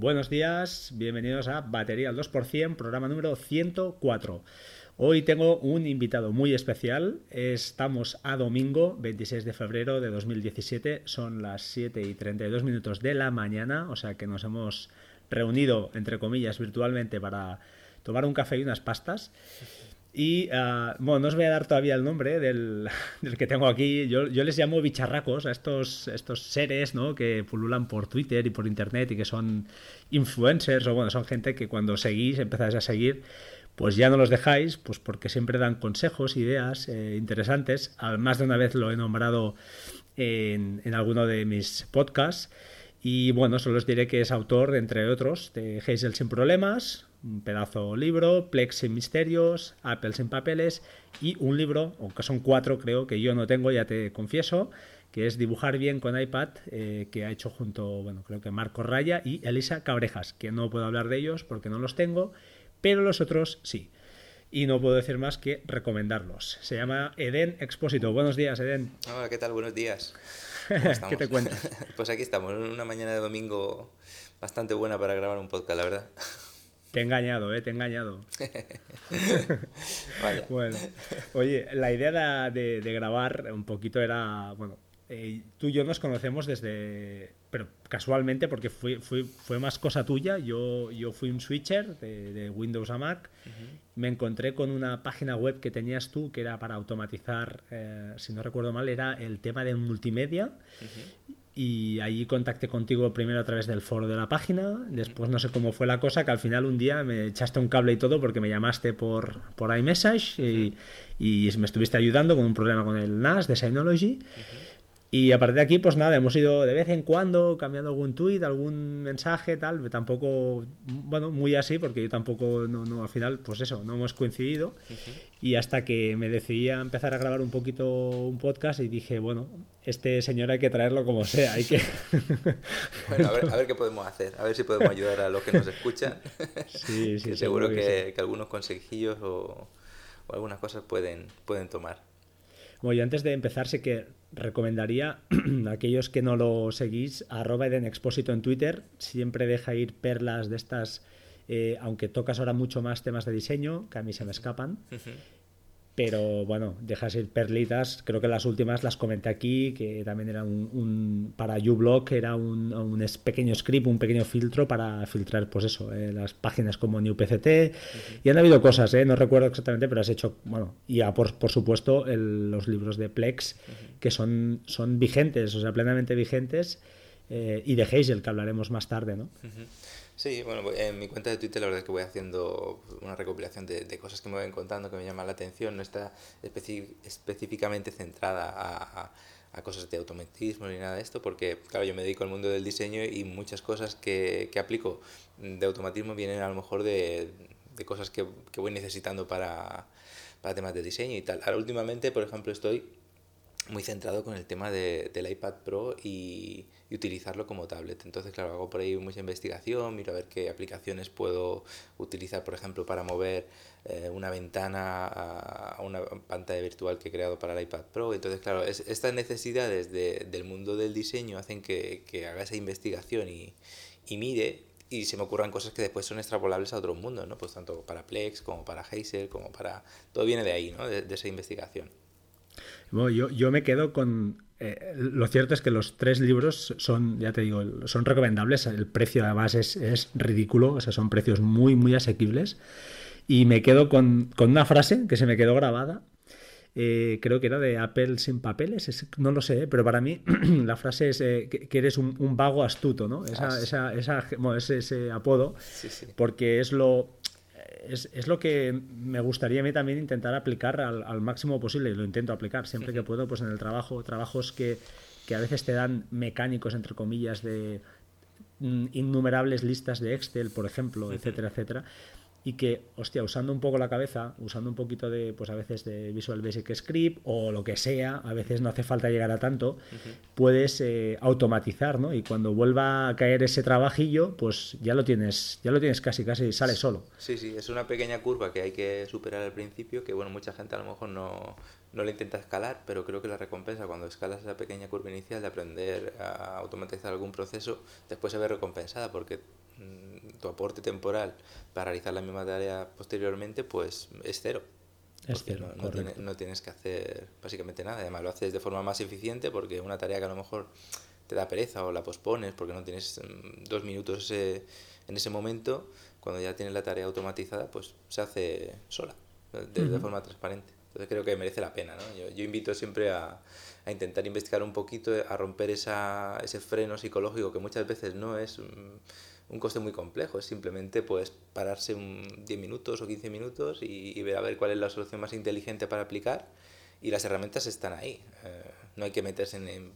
Buenos días, bienvenidos a Batería al 2%, programa número 104. Hoy tengo un invitado muy especial. Estamos a domingo, 26 de febrero de 2017. Son las 7 y 32 minutos de la mañana, o sea que nos hemos reunido, entre comillas, virtualmente para tomar un café y unas pastas. Y ah, bueno, no os voy a dar todavía el nombre del, que tengo aquí. Yo, les llamo bicharracos a estos, estos seres ¿no? que pululan por Twitter y por Internet y que son influencers o bueno, son gente que cuando seguís, empezáis a seguir, pues ya no los dejáis, pues porque siempre dan consejos, ideas eh, interesantes. Más de una vez lo he nombrado en, en alguno de mis podcasts. Y bueno, solo os diré que es autor, entre otros, de Hazel sin problemas, un pedazo libro, Plex sin misterios, Apple sin papeles y un libro, aunque son cuatro creo, que yo no tengo, ya te confieso, que es Dibujar bien con iPad, eh, que ha hecho junto, bueno, creo que Marco Raya y Elisa Cabrejas, que no puedo hablar de ellos porque no los tengo, pero los otros sí. Y no puedo decir más que recomendarlos. Se llama Eden Expósito. Buenos días, Eden. Hola, ¿qué tal? Buenos días. ¿Qué te cuentas? pues aquí estamos, una mañana de domingo bastante buena para grabar un podcast, la verdad. Te he engañado, ¿eh? Te he engañado. Bueno, oye, la idea de, de, grabar un poquito era, bueno, eh, tú y yo nos conocemos desde, pero casualmente porque fue, fue, fue más cosa tuya, yo, yo fui un switcher de, Windows a Mac, me encontré con una página web que tenías tú que era para automatizar, eh, si no recuerdo mal, era el tema de multimedia y allí contacté contigo primero a través del foro de la página, después no sé cómo fue la cosa, que al final un día me echaste un cable y todo porque me llamaste por, por iMessage y, y me estuviste ayudando con un problema con el NAS de Synology. Y a partir de aquí, pues nada, hemos ido de vez en cuando cambiando algún tweet, algún mensaje, tal, tampoco, bueno, muy así, porque yo tampoco, no, no al final, pues eso, no hemos coincidido. Y hasta que me decidí a empezar a grabar un poquito un podcast y dije, bueno, este señor hay que traerlo como sea, hay que... bueno, a ver, qué podemos hacer, a ver si podemos ayudar a los que nos escuchan. Sí, sí, seguro, que, algunos consejillos o, o algunas cosas pueden, pueden tomar. Bueno, y antes de empezar, sé que recomendaría a aquellos que no lo seguís, arroba Eden Expósito en Twitter, siempre deja ir perlas de estas, eh, aunque tocas ahora mucho más temas de diseño, que a mí se me escapan. Pero bueno, dejas ir perlitas. Creo que las últimas las comenté aquí, que también era un, para uBlock, era un, un, pequeño script, un pequeño filtro para filtrar, pues eso, eh, las páginas como NewPCT. Y han habido cosas, eh, no recuerdo exactamente, pero has hecho, bueno, y por, por supuesto los libros de Plex, que son, son vigentes, o sea, plenamente vigentes, eh, y de Hazel, que hablaremos más tarde, ¿no? Sí, bueno, en mi cuenta de Twitter la verdad es que voy haciendo una recopilación de, cosas que me voy encontrando que me llaman la atención. No está específicamente centrada a, a, cosas de automatismo ni nada de esto, porque, claro, yo me dedico al mundo del diseño y muchas cosas que, que aplico de automatismo vienen a lo mejor de, de cosas que, que, voy necesitando para, para temas de diseño y tal. Ahora, últimamente, por ejemplo, estoy muy centrado con el tema de, del iPad Pro y, utilizarlo como tablet. Entonces, claro, hago por ahí mucha investigación, miro a ver qué aplicaciones puedo utilizar, por ejemplo, para mover eh, una ventana a, una pantalla virtual que he creado para el iPad Pro. Entonces, claro, estas necesidades del mundo del diseño hacen que, haga esa investigación y, mire y se me ocurran cosas que después son extrapolables a otro mundo, ¿no? Pues tanto para Plex como para Hazel, como para... Todo viene de ahí, ¿no? de esa investigación. Bueno, yo, yo me quedo con... Eh, lo cierto es que los tres libros son, ya te digo, son recomendables. El precio además es, es ridículo, o sea, son precios muy, muy asequibles. Y me quedo con, con una frase que se me quedó grabada, eh, creo que era de Apple sin papeles, no lo sé, pero para mí la frase es eh, que, eres un, un, vago astuto, ¿no? Esa, ah, esa, esa bueno, ese, ese, apodo, sí, sí. porque es lo, es, es, lo que me gustaría a mí también intentar aplicar al, al máximo posible y lo intento aplicar siempre que puedo pues en el trabajo, trabajos que, que a veces te dan mecánicos, entre comillas, de mm, innumerables listas de Excel, por ejemplo, etcétera, etcétera y que, hostia, usando un poco la cabeza, usando un poquito de, pues a veces de Visual Basic Script o lo que sea, a veces no hace falta llegar a tanto, puedes eh, automatizar, ¿no? Y cuando vuelva a caer ese trabajillo, pues ya lo tienes, ya lo tienes casi, casi sale solo. Sí, sí, es una pequeña curva que hay que superar al principio, que bueno, mucha gente a lo mejor no, no le intenta escalar, pero creo que la recompensa cuando escalas esa pequeña curva inicial de aprender a automatizar algún proceso, después se ve recompensada porque mm, tu aporte temporal para realizar la misma tarea posteriormente, pues es cero. Es cero, no, no, tienes, que hacer básicamente nada. Además, lo haces de forma más eficiente porque una tarea que a lo mejor te da pereza o la pospones porque no tienes mm, dos minutos en ese momento, cuando ya tienes la tarea automatizada, pues se hace sola, de, forma transparente. Entonces creo que merece la pena. ¿no? Yo, invito siempre a, a, intentar investigar un poquito, a romper esa, ese freno psicológico que muchas veces no es un coste muy complejo, es simplemente pues pararse un 10 minutos o 15 minutos y, ver a ver cuál es la solución más inteligente para aplicar y las herramientas están ahí. Eh, no hay que meterse en,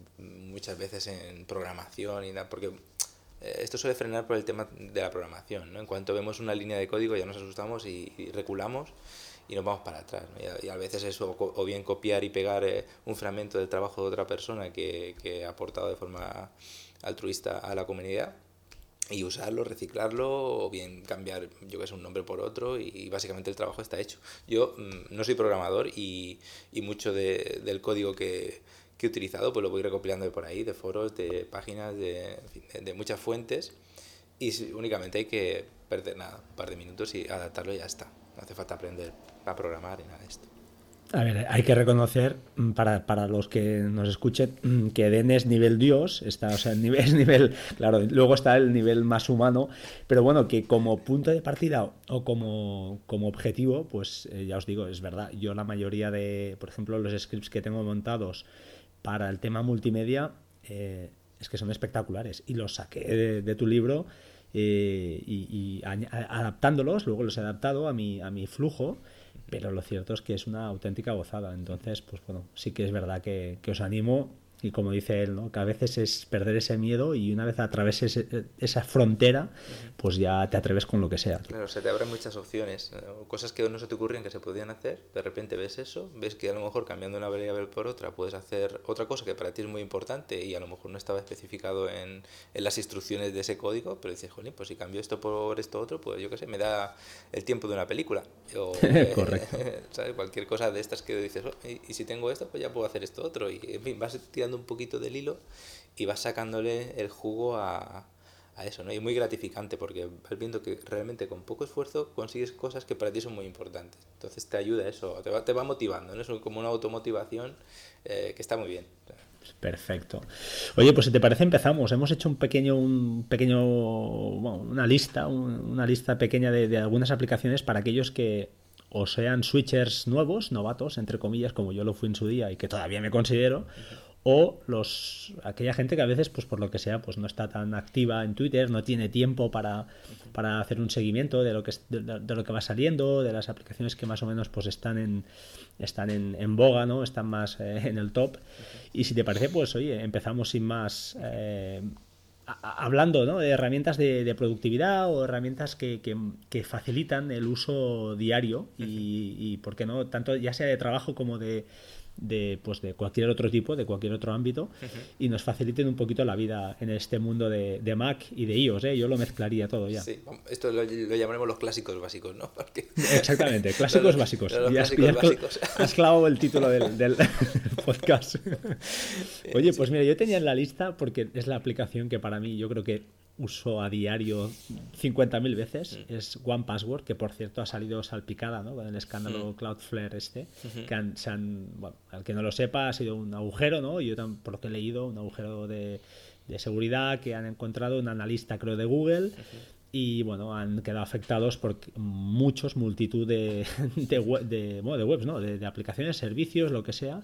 muchas veces en programación y nada, porque eh, esto suele frenar por el tema de la programación. ¿no? En cuanto vemos una línea de código ya nos asustamos y, reculamos y nos vamos para atrás. Y, a, veces eso, o bien copiar y pegar eh, un fragmento del trabajo de otra persona que, que ha aportado de forma altruista a la comunidad y usarlo, reciclarlo o bien cambiar, yo que sé, un nombre por otro y, básicamente el trabajo está hecho. Yo mm, no soy programador y, y mucho de, del código que, que, he utilizado pues lo voy recopilando de por ahí, de foros, de páginas, de, de, muchas fuentes y únicamente hay que perder nada, un par de minutos y adaptarlo y ya está. No hace falta aprender a programar y nada de esto. A ver, hay que reconocer mm, para, para, los que nos escuchen mm, que Den es nivel Dios, está, o sea, es nivel, claro, luego está el nivel más humano, pero bueno, que como punto de partida o como, como objetivo, pues eh, ya os digo, es verdad, yo la mayoría de, por ejemplo, los scripts que tengo montados para el tema multimedia, eh, es que son espectaculares y los saqué de, tu libro eh, y adaptándolos, luego los he adaptado a mi, a mi flujo pero lo cierto es que es una auténtica gozada. Entonces, pues bueno, sí que es verdad que, que os animo y como dice él, ¿no? que a veces es perder ese miedo y una vez atraveses esa frontera, pues ya te atreves con lo que sea. Claro, se te abren muchas opciones, eh, cosas que no se te ocurrían que se podían hacer, de repente ves eso, ves que a lo mejor cambiando una variable por otra puedes hacer otra cosa que para ti es muy importante y a lo mejor no estaba especificado en, en las instrucciones de ese código, pero dices, jolín, pues si cambio esto por esto otro, pues yo qué sé, me da el tiempo de una película. O, Correcto. ¿sabes? Cualquier cosa de estas que dices, oh, y, y, si tengo esto, pues ya puedo hacer esto otro. Y en fin, vas tirando un poquito del hilo y vas sacándole el jugo a, eso, ¿no? Y muy gratificante porque vas viendo que realmente con poco esfuerzo consigues cosas que para ti son muy importantes. Entonces te ayuda eso, te va, te va motivando, ¿no? Es como una automotivación eh, que está muy bien. Perfecto. Oye, pues si te parece empezamos. Hemos hecho un pequeño, un pequeño, bueno, una lista, una lista pequeña de, algunas aplicaciones para aquellos que o sean switchers nuevos, novatos, entre comillas, como yo lo fui en su día y que todavía me considero, o los aquella gente que a veces pues por lo que sea pues no está tan activa en Twitter no tiene tiempo para, para hacer un seguimiento de lo que de, de, lo que va saliendo de las aplicaciones que más o menos pues están en están en, en boga no están más eh, en el top y si te parece pues oye empezamos sin más eh, hablando ¿no? de herramientas de, de, productividad o herramientas que, que, que, facilitan el uso diario y, y, ¿por qué no? Tanto ya sea de trabajo como de, de, pues de cualquier otro tipo, de cualquier otro ámbito, uh -huh. y nos faciliten un poquito la vida en este mundo de, de Mac y de iOS. ¿eh? Yo lo mezclaría todo ya. Sí, esto lo, lo llamaremos los clásicos básicos, ¿no? Porque... Exactamente, clásicos los, básicos. Los y clásicos has, básicos. has clavado el título del, del podcast. Oye, pues mira, yo tenía en la lista, porque es la aplicación que para mí yo creo que uso a diario 50.000 veces mm. es One Password, que por cierto ha salido salpicada ¿no? con el escándalo mm. Cloudflare este, que han, se han, bueno, al que no lo sepa, ha sido un agujero, ¿no? Yo por lo que he leído, un agujero de, de seguridad que han encontrado un analista, creo, de Google. Uh -huh y bueno, han quedado afectados por muchos, multitud de, de, web, de, bueno, de webs, ¿no? De, de, aplicaciones, servicios, lo que sea,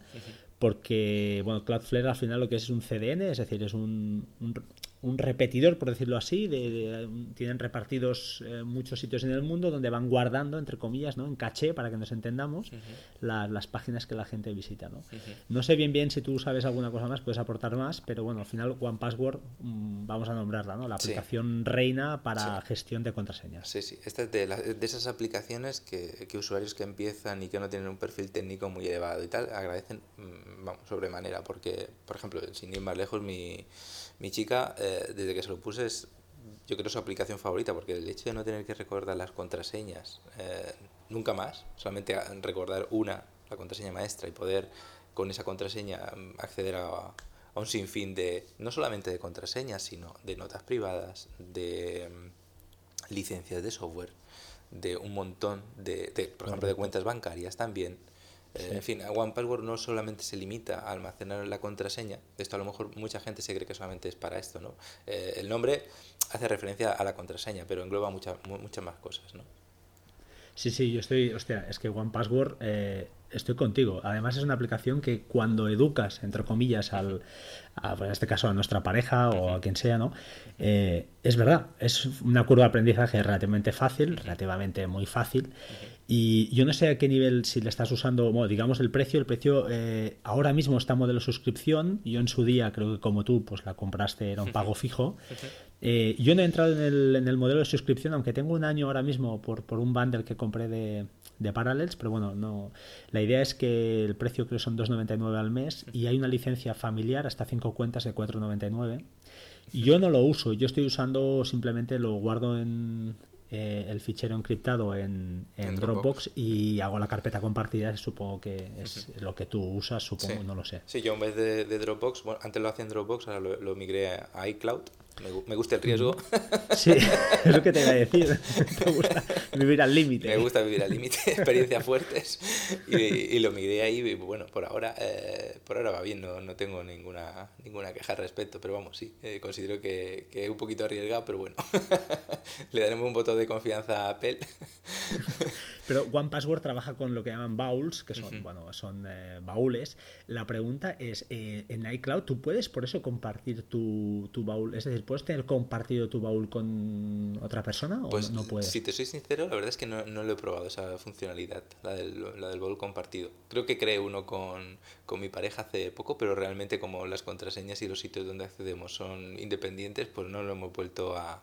porque bueno, Cloudflare al final lo que es, es un CDN, es decir, es un, un, un repetidor, por decirlo así, de, de, tienen repartidos eh, muchos sitios en el mundo donde van guardando, entre comillas, ¿no? en caché, para que nos entendamos, uh -huh. la, las páginas que la gente visita. ¿no? Uh -huh. no sé bien bien si tú sabes alguna cosa más, puedes aportar más, pero bueno, al final One Password mmm, vamos a nombrarla, ¿no? la aplicación sí. reina para sí. gestión de contraseñas. Sí, sí, esta es de, la, de esas aplicaciones que, que, usuarios que empiezan y que no tienen un perfil técnico muy elevado y tal, agradecen mmm, vamos, sobremanera, porque, por ejemplo, sin ir más lejos, mi mi chica, eh, desde que se lo puse, es yo creo su aplicación favorita, porque el hecho de no tener que recordar las contraseñas eh, nunca más, solamente recordar una, la contraseña maestra, y poder con esa contraseña mm, acceder a, a un sinfín de, no solamente de contraseñas, sino de notas privadas, de, licencias de software de un montón de, de por ejemplo, de cuentas bancarias también. Eh, en fin, One Password no solamente se limita a almacenar la contraseña, esto a lo mejor mucha gente se cree que solamente es para esto, ¿no? Eh, el nombre hace referencia a la contraseña, pero engloba muchas muchas más cosas, ¿no? Sí, sí, yo estoy, hostia, es que One Password, eh, estoy contigo. Además es una aplicación que cuando educas, entre comillas, al, pues en este caso a nuestra pareja o a quien sea, ¿no? Eh, es verdad, es una curva de aprendizaje relativamente fácil, relativamente muy fácil. Y yo no sé a qué nivel, si le estás usando, bueno, digamos el precio, el precio eh, ahora mismo está modelo suscripción. Yo en su día, creo que como tú, pues la compraste, era un pago fijo. Eh, yo no he entrado en el, en el, modelo de suscripción, aunque tengo un año ahora mismo por, por un bundle que compré de, de Parallels, pero bueno, no. La idea es que el precio creo que son 2,99 al mes y hay una licencia familiar hasta 5 cuentas de 4,99. Yo no lo uso, yo estoy usando simplemente lo guardo en, eh, el fichero encriptado en, en, Dropbox, y hago la carpeta compartida, supongo que es lo que tú usas, supongo, no lo sé. Sí, yo en vez de, Dropbox, bueno, antes lo hacía en Dropbox, ahora lo, lo migré a iCloud me, gusta el riesgo. Sí, es lo que te iba a decir. Me gusta vivir al límite. Me gusta vivir al límite, experiencias fuertes. Y, lo migré ahí y bueno, por ahora, eh, por ahora va bien, no, no, tengo ninguna, ninguna queja al respecto. Pero vamos, sí, eh, considero que, que, es un poquito arriesgado, pero bueno, le daremos un voto de confianza a Apple. Pero One Password trabaja con lo que llaman bowls, que son, bueno, son eh, baúles. La pregunta es, en iCloud, ¿tú puedes por eso compartir tu, tu baúl? Es decir, ¿puedes tener compartido tu baúl con otra persona o pues, no puedes? Si te soy sincero, la verdad es que no, no lo he probado esa funcionalidad, la del, la del baúl compartido. Creo que creé uno con, con mi pareja hace poco, pero realmente como las contraseñas y los sitios donde accedemos son independientes, pues no lo hemos vuelto a,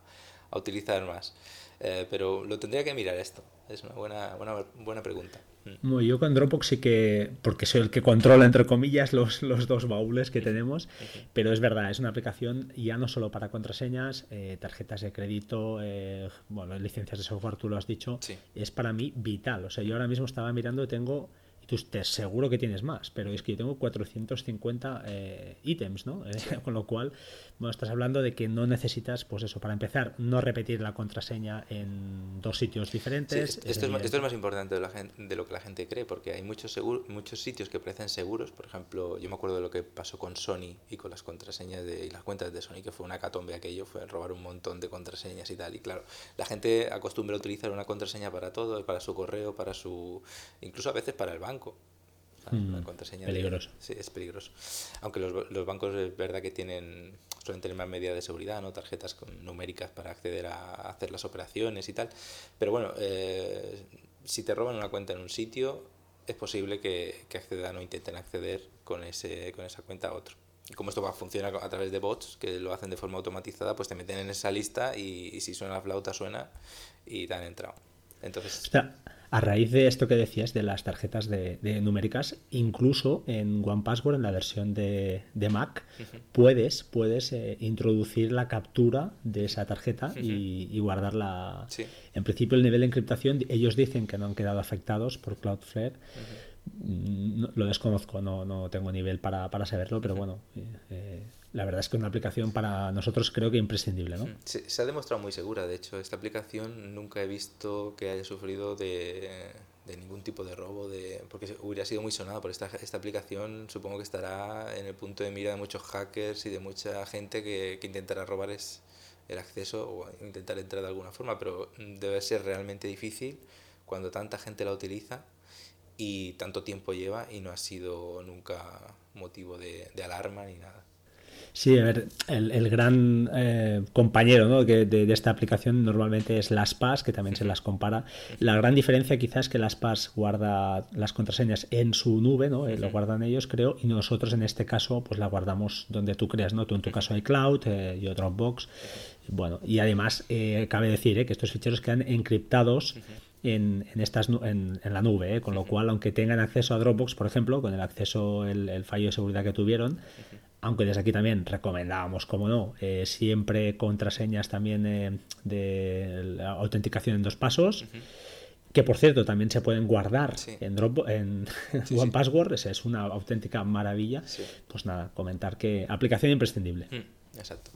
a utilizar más. Eh, pero lo tendría que mirar esto. Es una buena, buena, buena pregunta. Mm. yo con Dropbox sí que, porque soy el que controla, entre comillas, los, los dos baúles que tenemos, pero es verdad, es una aplicación ya no solo para contraseñas, eh, tarjetas de crédito, eh, bueno, licencias de software, tú lo has dicho, es para mí vital. O sea, yo ahora mismo estaba mirando, tengo Tú te seguro que tienes más, pero es que yo tengo 450 eh, ítems, ¿no? Eh, con lo cual, bueno, estás hablando de que no necesitas, pues eso, para empezar, no repetir la contraseña en dos sitios diferentes. esto, es más, esto, es más, importante de, la gente, de, lo que la gente cree, porque hay muchos, seguro, muchos sitios que parecen seguros. Por ejemplo, yo me acuerdo de lo que pasó con Sony y con las contraseñas de, y las cuentas de Sony, que fue una catombe aquello, fue robar un montón de contraseñas y tal. Y claro, la gente acostumbra a utilizar una contraseña para todo, para su correo, para su. incluso a veces para el banco la mm, contraseña peligroso. sí, es peligroso. Aunque los, los, bancos es verdad que tienen suelen tener más medidas de seguridad, ¿no? tarjetas numéricas para acceder a hacer las operaciones y tal. Pero bueno, eh, si te roban una cuenta en un sitio, es posible que, que accedan o intenten acceder con, ese, con esa cuenta a otro. Y como esto va a funcionar a través de bots que lo hacen de forma automatizada, pues te meten en esa lista y, si suena la flauta, suena y te han entrado. Entonces a raíz de esto que decías de las tarjetas de, numéricas, incluso en One Password, en la versión de, Mac, puedes, puedes eh, introducir la captura de esa tarjeta y, guardarla. En principio, el nivel de encriptación, ellos dicen que no han quedado afectados por Cloudflare. Mm, lo desconozco, no, no tengo nivel para, para saberlo, pero bueno, eh, eh, la verdad es que una aplicación para nosotros creo que imprescindible, ¿no? Se, se, ha demostrado muy segura, de hecho, esta aplicación nunca he visto que haya sufrido de, de ningún tipo de robo, de porque hubiera sido muy sonada por esta, esta aplicación, supongo que estará en el punto de mira de muchos hackers y de mucha gente que, que intentará robar es, el acceso o intentar entrar de alguna forma, pero debe ser realmente difícil cuando tanta gente la utiliza y tanto tiempo lleva y no ha sido nunca motivo de, de alarma ni nada. Sí, a ver, el, el gran eh, compañero ¿no? de, de, esta aplicación normalmente es LastPass, que también se las compara. La gran diferencia quizás es que LastPass guarda las contraseñas en su nube, ¿no? Eh, lo guardan ellos, creo, y nosotros en este caso pues la guardamos donde tú creas, ¿no? Tú en tu caso iCloud, eh, yo Dropbox. Bueno, y además eh, cabe decir eh, que estos ficheros quedan encriptados en, en, estas, en, en la nube, con lo cual, aunque tengan acceso a Dropbox, por ejemplo, con el acceso, el, el fallo de seguridad que tuvieron, aunque desde aquí también recomendábamos, como no, eh, siempre contraseñas también eh, de autenticación en dos pasos. Que por cierto también se pueden guardar en, Drop, en One Password, esa es una auténtica maravilla. Pues nada, comentar que aplicación imprescindible. Mm, exacto.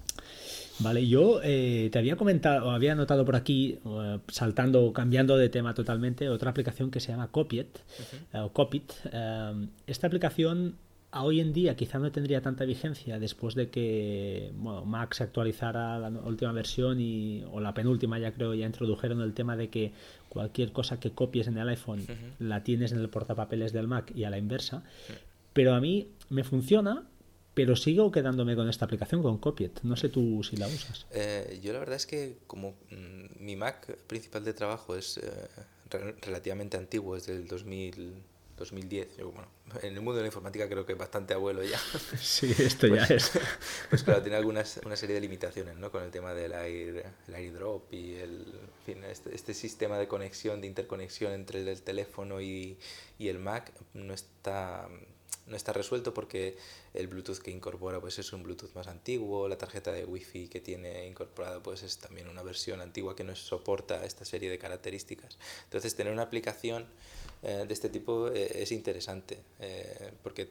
Vale, yo eh, te había comentado, había notado por aquí, eh, saltando, cambiando de tema totalmente, otra aplicación que se llama Copiet, eh, o Copit. esta aplicación a hoy en día quizá no tendría tanta vigencia después de que bueno, Mac se actualizara la última versión y, o la penúltima ya creo ya introdujeron el tema de que cualquier cosa que copies en el iPhone la tienes en el portapapeles del Mac y a la inversa. Pero a mí me funciona, pero sigo quedándome con esta aplicación, con Copiet. No sé tú si la usas. Eh, yo la verdad es que como mm, mi Mac principal de trabajo es eh, relativamente antiguo, es del 2000, 2010, bueno, en el mundo de la informática creo que es bastante abuelo ya. Sí, esto ya pues, es. Pues claro, tiene algunas, una serie de limitaciones, ¿no? Con el tema del air, el airdrop y el, fin, este, este, sistema de conexión, de interconexión entre el teléfono y, y el Mac no está no está resuelto porque el Bluetooth que incorpora pues es un Bluetooth más antiguo, la tarjeta de Wi-Fi que tiene incorporada pues es también una versión antigua que no soporta esta serie de características. Entonces tener una aplicación eh, de este tipo eh, es interesante eh, porque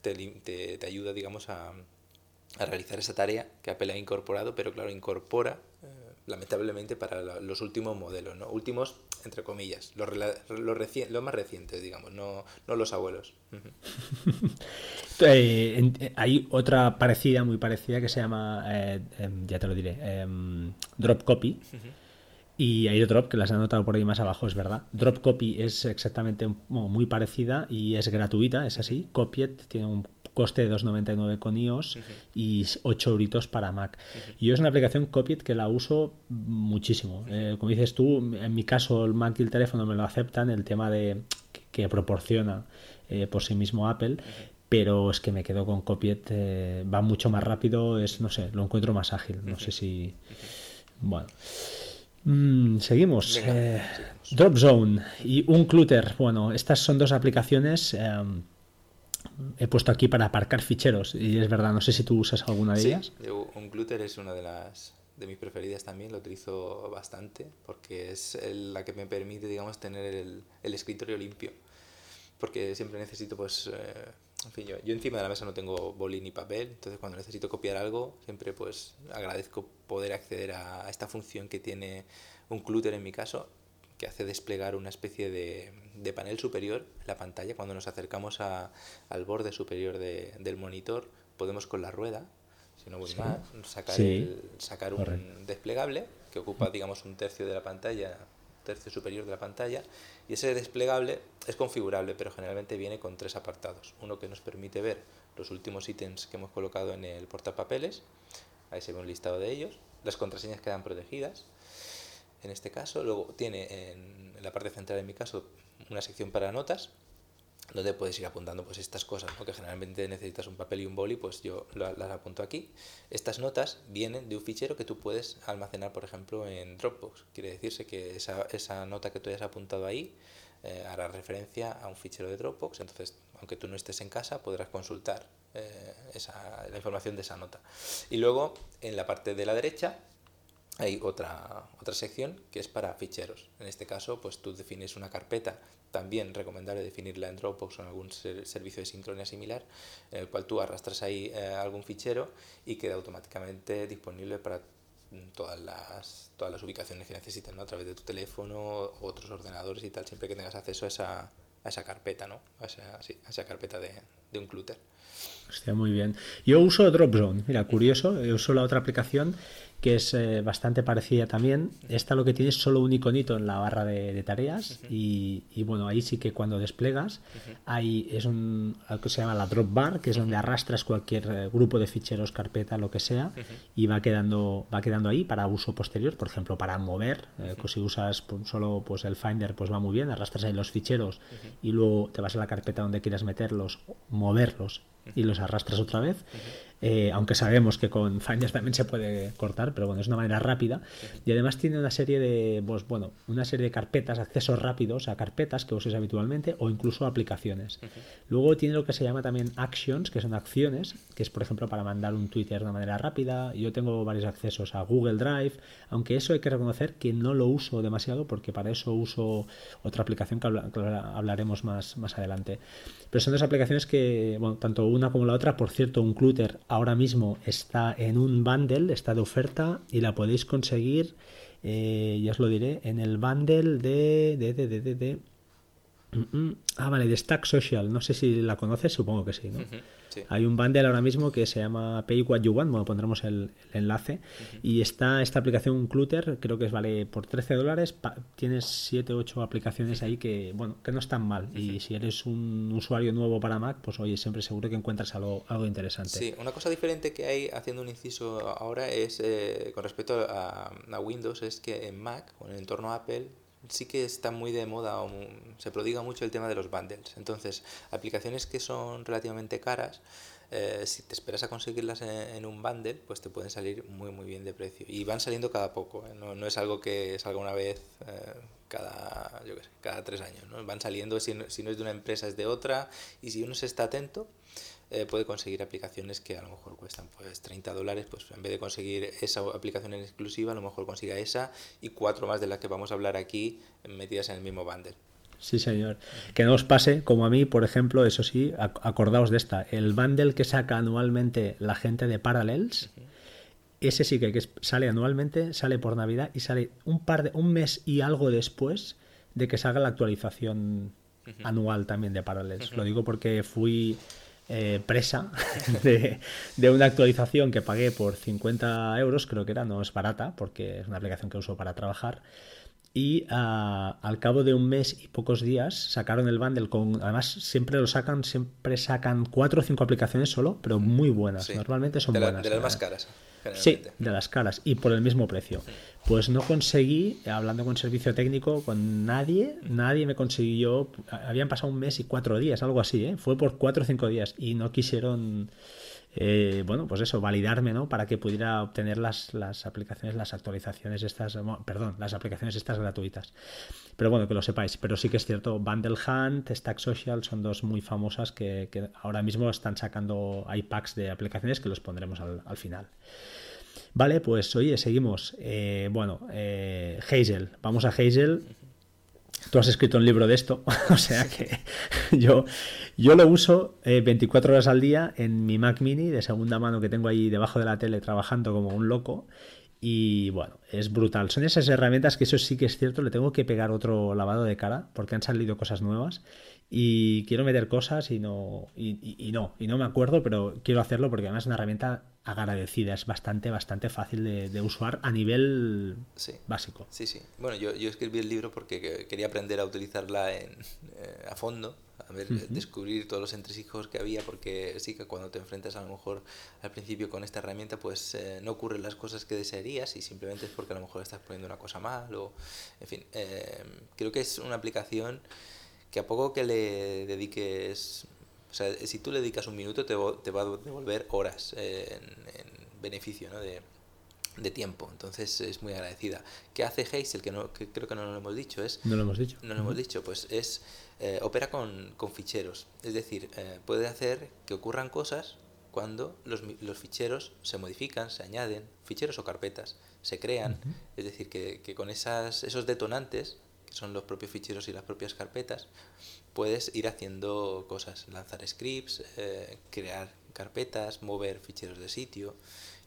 te, te, te, ayuda digamos a, a, realizar esa tarea que Apple ha incorporado, pero claro, incorpora lamentablemente para los últimos modelos, ¿no? Últimos entre comillas, los, los, más recientes, digamos, no, no los abuelos. Hay otra parecida, muy parecida, que se llama, em, ya te lo diré, em, Drop Copy. Y hay otro que las he anotado por ahí más abajo, es verdad. Drop Copy es exactamente muy parecida y es gratuita, es así. Copiet tiene un coste de 2,99 con iOS y 8 euritos para Mac. Yo es una aplicación Copiet que la uso muchísimo. Eh, como dices tú, en mi caso el Mac y el teléfono me lo aceptan, el tema de que proporciona eh, por sí mismo Apple, pero es que me quedo con Copiet, eh, va mucho más rápido, es, no sé, lo encuentro más ágil. No sé si... Bueno. Mm, seguimos. Drop Zone y un Clutter. Bueno, estas son dos aplicaciones em, he puesto aquí para aparcar ficheros y es verdad, no sé si tú usas alguna de ellas. Un Glutter es una de las de mis preferidas también, lo utilizo bastante porque es la que me permite, digamos, tener el, el escritorio limpio. Porque siempre necesito, pues, eh, en fin, yo, yo, encima de la mesa no tengo boli ni papel, entonces cuando necesito copiar algo, siempre pues agradezco poder acceder a esta función que tiene un Clutter en mi caso que hace desplegar una especie de, de panel superior en la pantalla. Cuando nos acercamos a, al borde superior de, del monitor, podemos con la rueda, si no voy mal, sacar, el, sacar un desplegable que ocupa, digamos, un tercio de la pantalla, tercio superior de la pantalla, y ese desplegable es configurable, pero generalmente viene con tres apartados. Uno que nos permite ver los últimos ítems que hemos colocado en el portapapeles, ahí se ve un listado de ellos, las contraseñas quedan protegidas, en este caso. Luego tiene en, la parte central, en mi caso, una sección para notas, donde puedes ir apuntando pues estas cosas, porque generalmente necesitas un papel y un boli, pues yo las apunto aquí. Estas notas vienen de un fichero que tú puedes almacenar, por ejemplo, en Dropbox. Quiere decirse que esa, esa nota que tú hayas apuntado ahí eh, hará referencia a un fichero de Dropbox, entonces, aunque tú no estés en casa, podrás consultar eh, esa, la información de esa nota. Y luego, en la parte de la derecha, hay otra, otra sección que es para ficheros. En este caso, pues tú defines una carpeta, también recomendable definirla en Dropbox o en algún servicio de sincronía similar, en el cual tú arrastras ahí eh, algún fichero y queda automáticamente disponible para todas las, todas las ubicaciones que necesites, ¿no? a través de tu teléfono, otros ordenadores y tal, siempre que tengas acceso a esa, a esa carpeta, ¿no? a, esa, a esa carpeta de, de un clutter. Hostia, muy bien. Yo uso Dropzone, mira, curioso, uso la otra aplicación que es eh, bastante parecida también. Esta lo que tiene es solo un iconito en la barra de, tareas y, bueno, ahí sí que cuando desplegas hay, es un, algo que se llama la drop bar, que es donde arrastras cualquier eh, grupo de ficheros, carpeta, lo que sea, y va quedando, va quedando ahí para uso posterior, por ejemplo, para mover, eh, pues si usas solo pues el Finder, pues va muy bien, arrastras ahí los ficheros y luego te vas a la carpeta donde quieras meterlos, moverlos y los arrastras otra vez. Eh, aunque sabemos que con Finder también se puede cortar, pero bueno, es una manera rápida. Y además tiene una serie de, pues, bueno, una serie de carpetas, accesos rápidos a carpetas que uses habitualmente o incluso aplicaciones. Luego tiene lo que se llama también actions, que son acciones, que es por ejemplo para mandar un Twitter de una manera rápida. Yo tengo varios accesos a Google Drive, aunque eso hay que reconocer que no lo uso demasiado porque para eso uso otra aplicación que, hablaremos más, más adelante. Pero son dos aplicaciones que, bueno, tanto una como la otra, por cierto, un Clutter ahora mismo está en un bundle, está de oferta y la podéis conseguir, eh, ya os lo diré, en el bundle de... de, de, de, de. Ah, vale, de Stack Social. No sé si la conoces, supongo que sí, ¿no? Hay un bundle ahora mismo que se llama Pay What You Want, bueno, pondremos el, enlace. Y está esta aplicación Clutter, creo que es vale por 13 dólares. Tienes 7, 8 aplicaciones ahí que, bueno, que no están mal. Y si eres un usuario nuevo para Mac, pues oye, siempre seguro que encuentras algo, algo interesante. Sí, una cosa diferente que hay haciendo un inciso ahora es, eh, con respecto a, a Windows, es que en Mac, o en el entorno Apple, sí que está muy de moda, o se prodiga mucho el tema de los bundles. Entonces, aplicaciones que son relativamente caras, eh, si te esperas a conseguirlas en, un bundle, pues te pueden salir muy muy bien de precio. Y van saliendo cada poco, ¿eh? no, no, es algo que salga una vez eh, cada, yo qué sé, cada tres años. ¿no? Van saliendo, si si no es de una empresa es de otra, y si uno se está atento, eh, puede conseguir aplicaciones que a lo mejor cuestan pues 30 dólares, pues en vez de conseguir esa aplicación en exclusiva, a lo mejor consiga esa y cuatro más de las que vamos a hablar aquí metidas en el mismo bundle. Sí, señor. Que no os pase, como a mí, por ejemplo, eso sí, acordaos de esta. El bundle que saca anualmente la gente de Parallels, ese sí que, sale anualmente, sale por Navidad y sale un par de, un mes y algo después de que salga la actualización anual también de Parallels. Lo digo porque fui eh, presa de, una actualización que pagué por 50 euros, creo que era, no es barata porque es una aplicación que uso para trabajar. Y ah, al cabo de un mes y pocos días sacaron el bundle con. Además, siempre lo sacan, siempre sacan cuatro o cinco aplicaciones solo, pero muy buenas. Normalmente son buenas. De las más caras. Sí, de las caras y por el mismo precio. Pues no conseguí, hablando con servicio técnico, con nadie, nadie me consiguió. Habían pasado un mes y cuatro días, algo así, ¿eh? Fue por cuatro o cinco días y no quisieron. Eh, bueno, pues eso, validarme, ¿no? Para que pudiera obtener las, las aplicaciones, las actualizaciones estas, perdón, las aplicaciones estas gratuitas. Pero bueno, que lo sepáis. Pero sí que es cierto, Bundle Hunt, Stack Social son dos muy famosas que, ahora mismo están sacando iPacks de aplicaciones que los pondremos al final. Vale, pues oye, seguimos. Eh, bueno, eh, Hazel, vamos a Hazel. Tú has escrito un libro de esto, o sea que yo, yo lo uso 24 eh, horas al día en mi Mac mini de segunda mano que tengo ahí debajo de la tele trabajando como un loco. Y bueno, es brutal. Son esas herramientas que eso sí que es cierto, le tengo que pegar otro lavado de cara porque han salido cosas nuevas y quiero meter cosas y no, y, no, y no me acuerdo, pero quiero hacerlo porque además es una herramienta agradecida, es bastante, bastante fácil de, usar a nivel básico. Sí, sí. Bueno, yo, yo, escribí el libro porque quería aprender a utilizarla en, eh, a fondo, a ver, descubrir todos los entresijos que había, porque sí que cuando te enfrentas a lo mejor al principio con esta herramienta, pues eh, no ocurren las cosas que desearías y simplemente es porque a lo mejor estás poniendo una cosa mal o, en fin, eh, creo que es una aplicación que a poco que le dediques, o sea, si tú le dedicas un minuto te, te va a devolver horas en, beneficio ¿no? de, de, tiempo. Entonces es muy agradecida. ¿Qué hace Hazel? Que, no, que creo que no lo hemos dicho. Es, no lo hemos dicho. No lo hemos dicho. Pues es, eh, opera con, con, ficheros. Es decir, eh, puede hacer que ocurran cosas cuando los, los, ficheros se modifican, se añaden, ficheros o carpetas, se crean. Es decir, que, que con esas, esos detonantes que son los propios ficheros y las propias carpetas, puedes ir haciendo cosas, lanzar scripts, eh, crear carpetas, mover ficheros de sitio.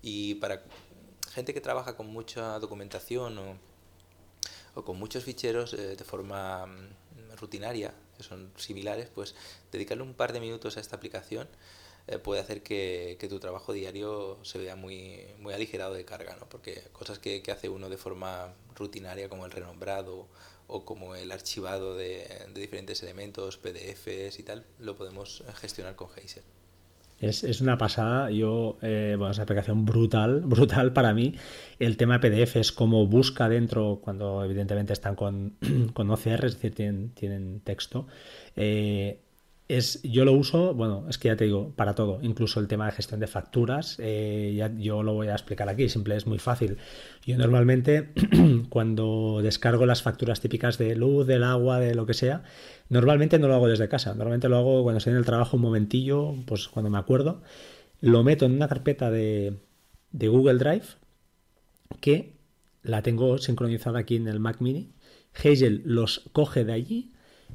Y para gente que trabaja con mucha documentación o, o con muchos ficheros eh, de forma mm, rutinaria, que son similares, pues dedicarle un par de minutos a esta aplicación eh, puede hacer que, que, tu trabajo diario se vea muy, muy aligerado de carga, ¿no? porque cosas que, que hace uno de forma rutinaria como el renombrado o como el archivado de, diferentes elementos, PDFs y tal, lo podemos gestionar con Hazel. Es, una pasada, yo, eh, bueno, es una aplicación brutal, brutal para mí. El tema PDF es como busca dentro, cuando evidentemente están con, con OCR, es decir, tienen, tienen texto. Eh, es, yo lo uso, bueno, es que ya te digo, para todo, incluso el tema de gestión de facturas, eh, ya, yo lo voy a explicar aquí, simple, es muy fácil. Yo normalmente cuando descargo las facturas típicas de luz, del agua, de lo que sea, normalmente no lo hago desde casa, normalmente lo hago cuando estoy en el trabajo un momentillo, pues cuando me acuerdo, lo meto en una carpeta de, de Google Drive que la tengo sincronizada aquí en el Mac mini. Hazel los coge de allí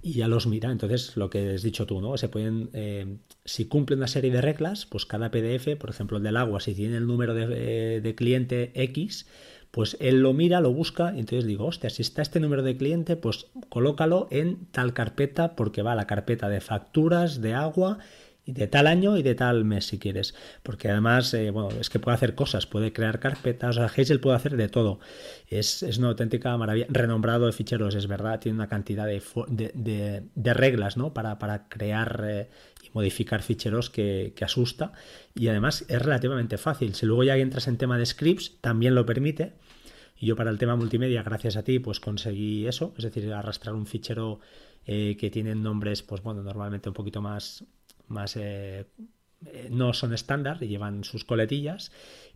y ya los mira. Entonces, lo que has dicho tú, ¿no? Se pueden, eh, si cumple una serie de reglas, pues cada PDF, por ejemplo, el del agua, si tiene el número de, de cliente X, pues él lo mira, lo busca, y entonces digo, hostia, si está este número de cliente, pues colócalo en tal carpeta, porque va a la carpeta de facturas, de agua, de tal año y de tal mes si quieres. Porque además, eh, bueno, es que puede hacer cosas, puede crear carpetas, o sea, Hazel puede hacer de todo. Es, es una auténtica maravilla. Renombrado de ficheros, es verdad, tiene una cantidad de, de, de, reglas, ¿no? Para, para crear eh, y modificar ficheros que, asusta. Y además es relativamente fácil. Si luego ya entras en tema de scripts, también lo permite. Y yo para el tema multimedia, gracias a ti, pues conseguí eso, es decir, arrastrar un fichero eh, que tiene nombres, pues bueno, normalmente un poquito más más eh, eh, no son estándar y llevan sus coletillas,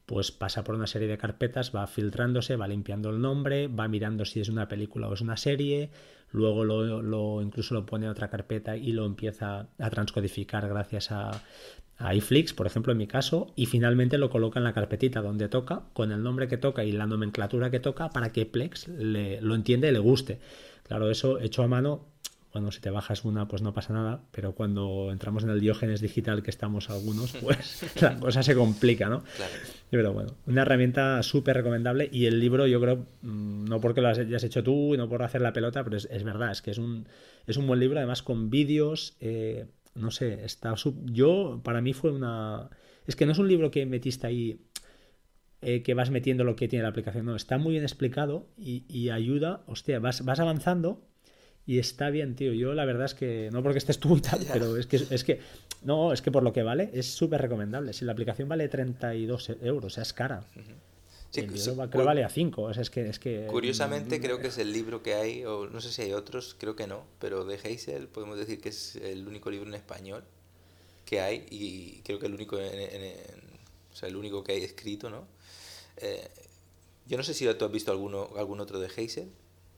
pues pasa por una serie de carpetas, va filtrándose, va limpiando el nombre, va mirando si es una película o es una serie, luego lo, incluso lo pone a otra carpeta y lo empieza a transcodificar gracias a, a iFlix, por ejemplo, en mi caso, y finalmente lo coloca en la carpetita donde toca, con el nombre que toca y la nomenclatura que toca, para que Plex le, lo entienda y le guste. Claro, eso hecho a mano bueno, si te bajas una, pues no pasa nada, pero cuando entramos en el diógenes digital que estamos algunos, pues la cosa se complica, ¿no? Claro. Pero bueno, una herramienta súper recomendable y el libro yo creo, mm, no porque lo hayas hecho tú, no por hacer la pelota, pero es, verdad, es que es un, es un buen libro, además con vídeos, eh, no sé, está yo, para mí fue una... Es que no es un libro que metiste ahí eh, que vas metiendo lo que tiene la aplicación. No, está muy bien explicado y, y ayuda, hostia, vas, vas avanzando y está bien, tío. Yo la verdad es que, no porque estés tú y tal, pero es que, es que, no, es que por lo que vale, es súper recomendable. Si la aplicación vale 32 euros, o sea, es cara. Sí, creo que vale a 5. O sea, es que, es que, Curiosamente, creo que es el libro que hay, o no sé si hay otros, creo que no, pero de Hazel podemos decir que es el único libro en español que hay y creo que el único, en, o sea, el único que hay escrito, ¿no? Eh, yo no sé si tú has visto alguno, algún otro de Hazel.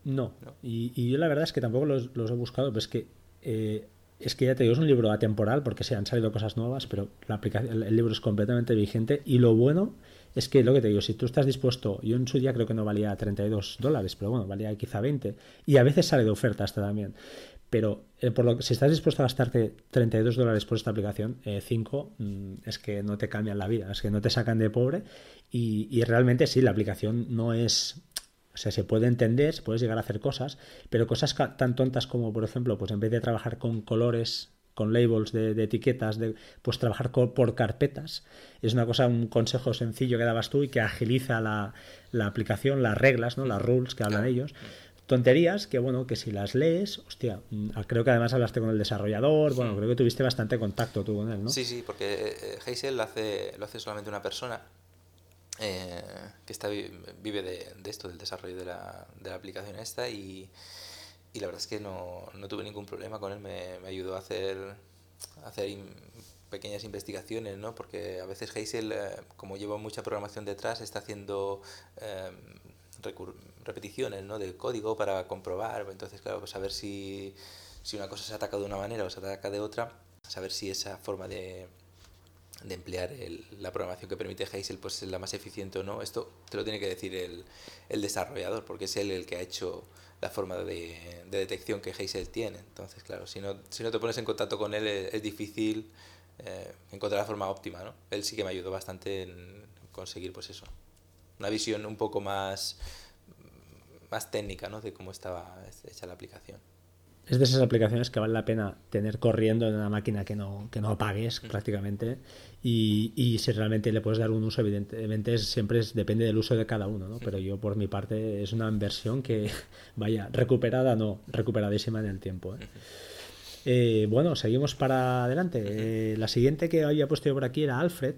No. Y, yo la verdad es que tampoco los, he buscado, pero es que eh, es que ya te digo, es un libro atemporal porque se han salido cosas nuevas, pero la aplicación, el, libro es completamente vigente y lo bueno es que lo que te digo, si tú estás dispuesto, yo en su día creo que no valía 32 dólares, pero bueno, valía quizá 20 y a veces sale de oferta hasta también. Pero eh, por lo, si estás dispuesto a gastarte 32 dólares por esta aplicación, 5 eh, mm, es que no te cambian la vida, es que no te sacan de pobre y, y realmente sí, la aplicación no es o sea, se puede entender, se puede llegar a hacer cosas, pero cosas tan tontas como, por ejemplo, pues en vez de trabajar con colores, con labels de, etiquetas, de, pues trabajar por carpetas, es una cosa, un consejo sencillo que dabas tú y que agiliza la, aplicación, las reglas, ¿no? las rules que hablan ellos. Tonterías que, bueno, que si las lees, hostia, mm, creo que además hablaste con el desarrollador, bueno, creo que tuviste bastante contacto tú con él, ¿no? Sí, sí, porque Hazel lo hace, lo hace solamente una persona eh, que está, vive de, esto, del desarrollo de la, de la aplicación esta y, y, la verdad es que no, no tuve ningún problema con él, me, me ayudó a hacer, hacer pequeñas investigaciones, ¿no? porque a veces Hazel, eh, como lleva mucha programación detrás, está haciendo eh, repeticiones ¿no? del código para comprobar, entonces claro, pues saber si, si una cosa se ataca de una manera o se ataca de otra, saber si esa forma de de emplear la programación que permite Hazel pues es la más eficiente o no. Esto te lo tiene que decir el, el desarrollador, porque es él el que ha hecho la forma de, de, detección que Hazel tiene. Entonces, claro, si no, si no te pones en contacto con él es, difícil eh, encontrar la forma óptima, ¿no? Él sí que me ayudó bastante en conseguir, pues eso, una visión un poco más, más técnica, ¿no? De cómo estaba hecha la aplicación es de esas aplicaciones que vale la pena tener corriendo en una máquina que no, que no apagues prácticamente. Y, y, si realmente le puedes dar un uso evidentemente siempre es, depende del uso de cada uno ¿no? pero yo por mi parte es una inversión que vaya recuperada no recuperadísima en el tiempo ¿eh? Eh, bueno seguimos para adelante. Eh, la siguiente que había puesto yo por aquí era Alfred.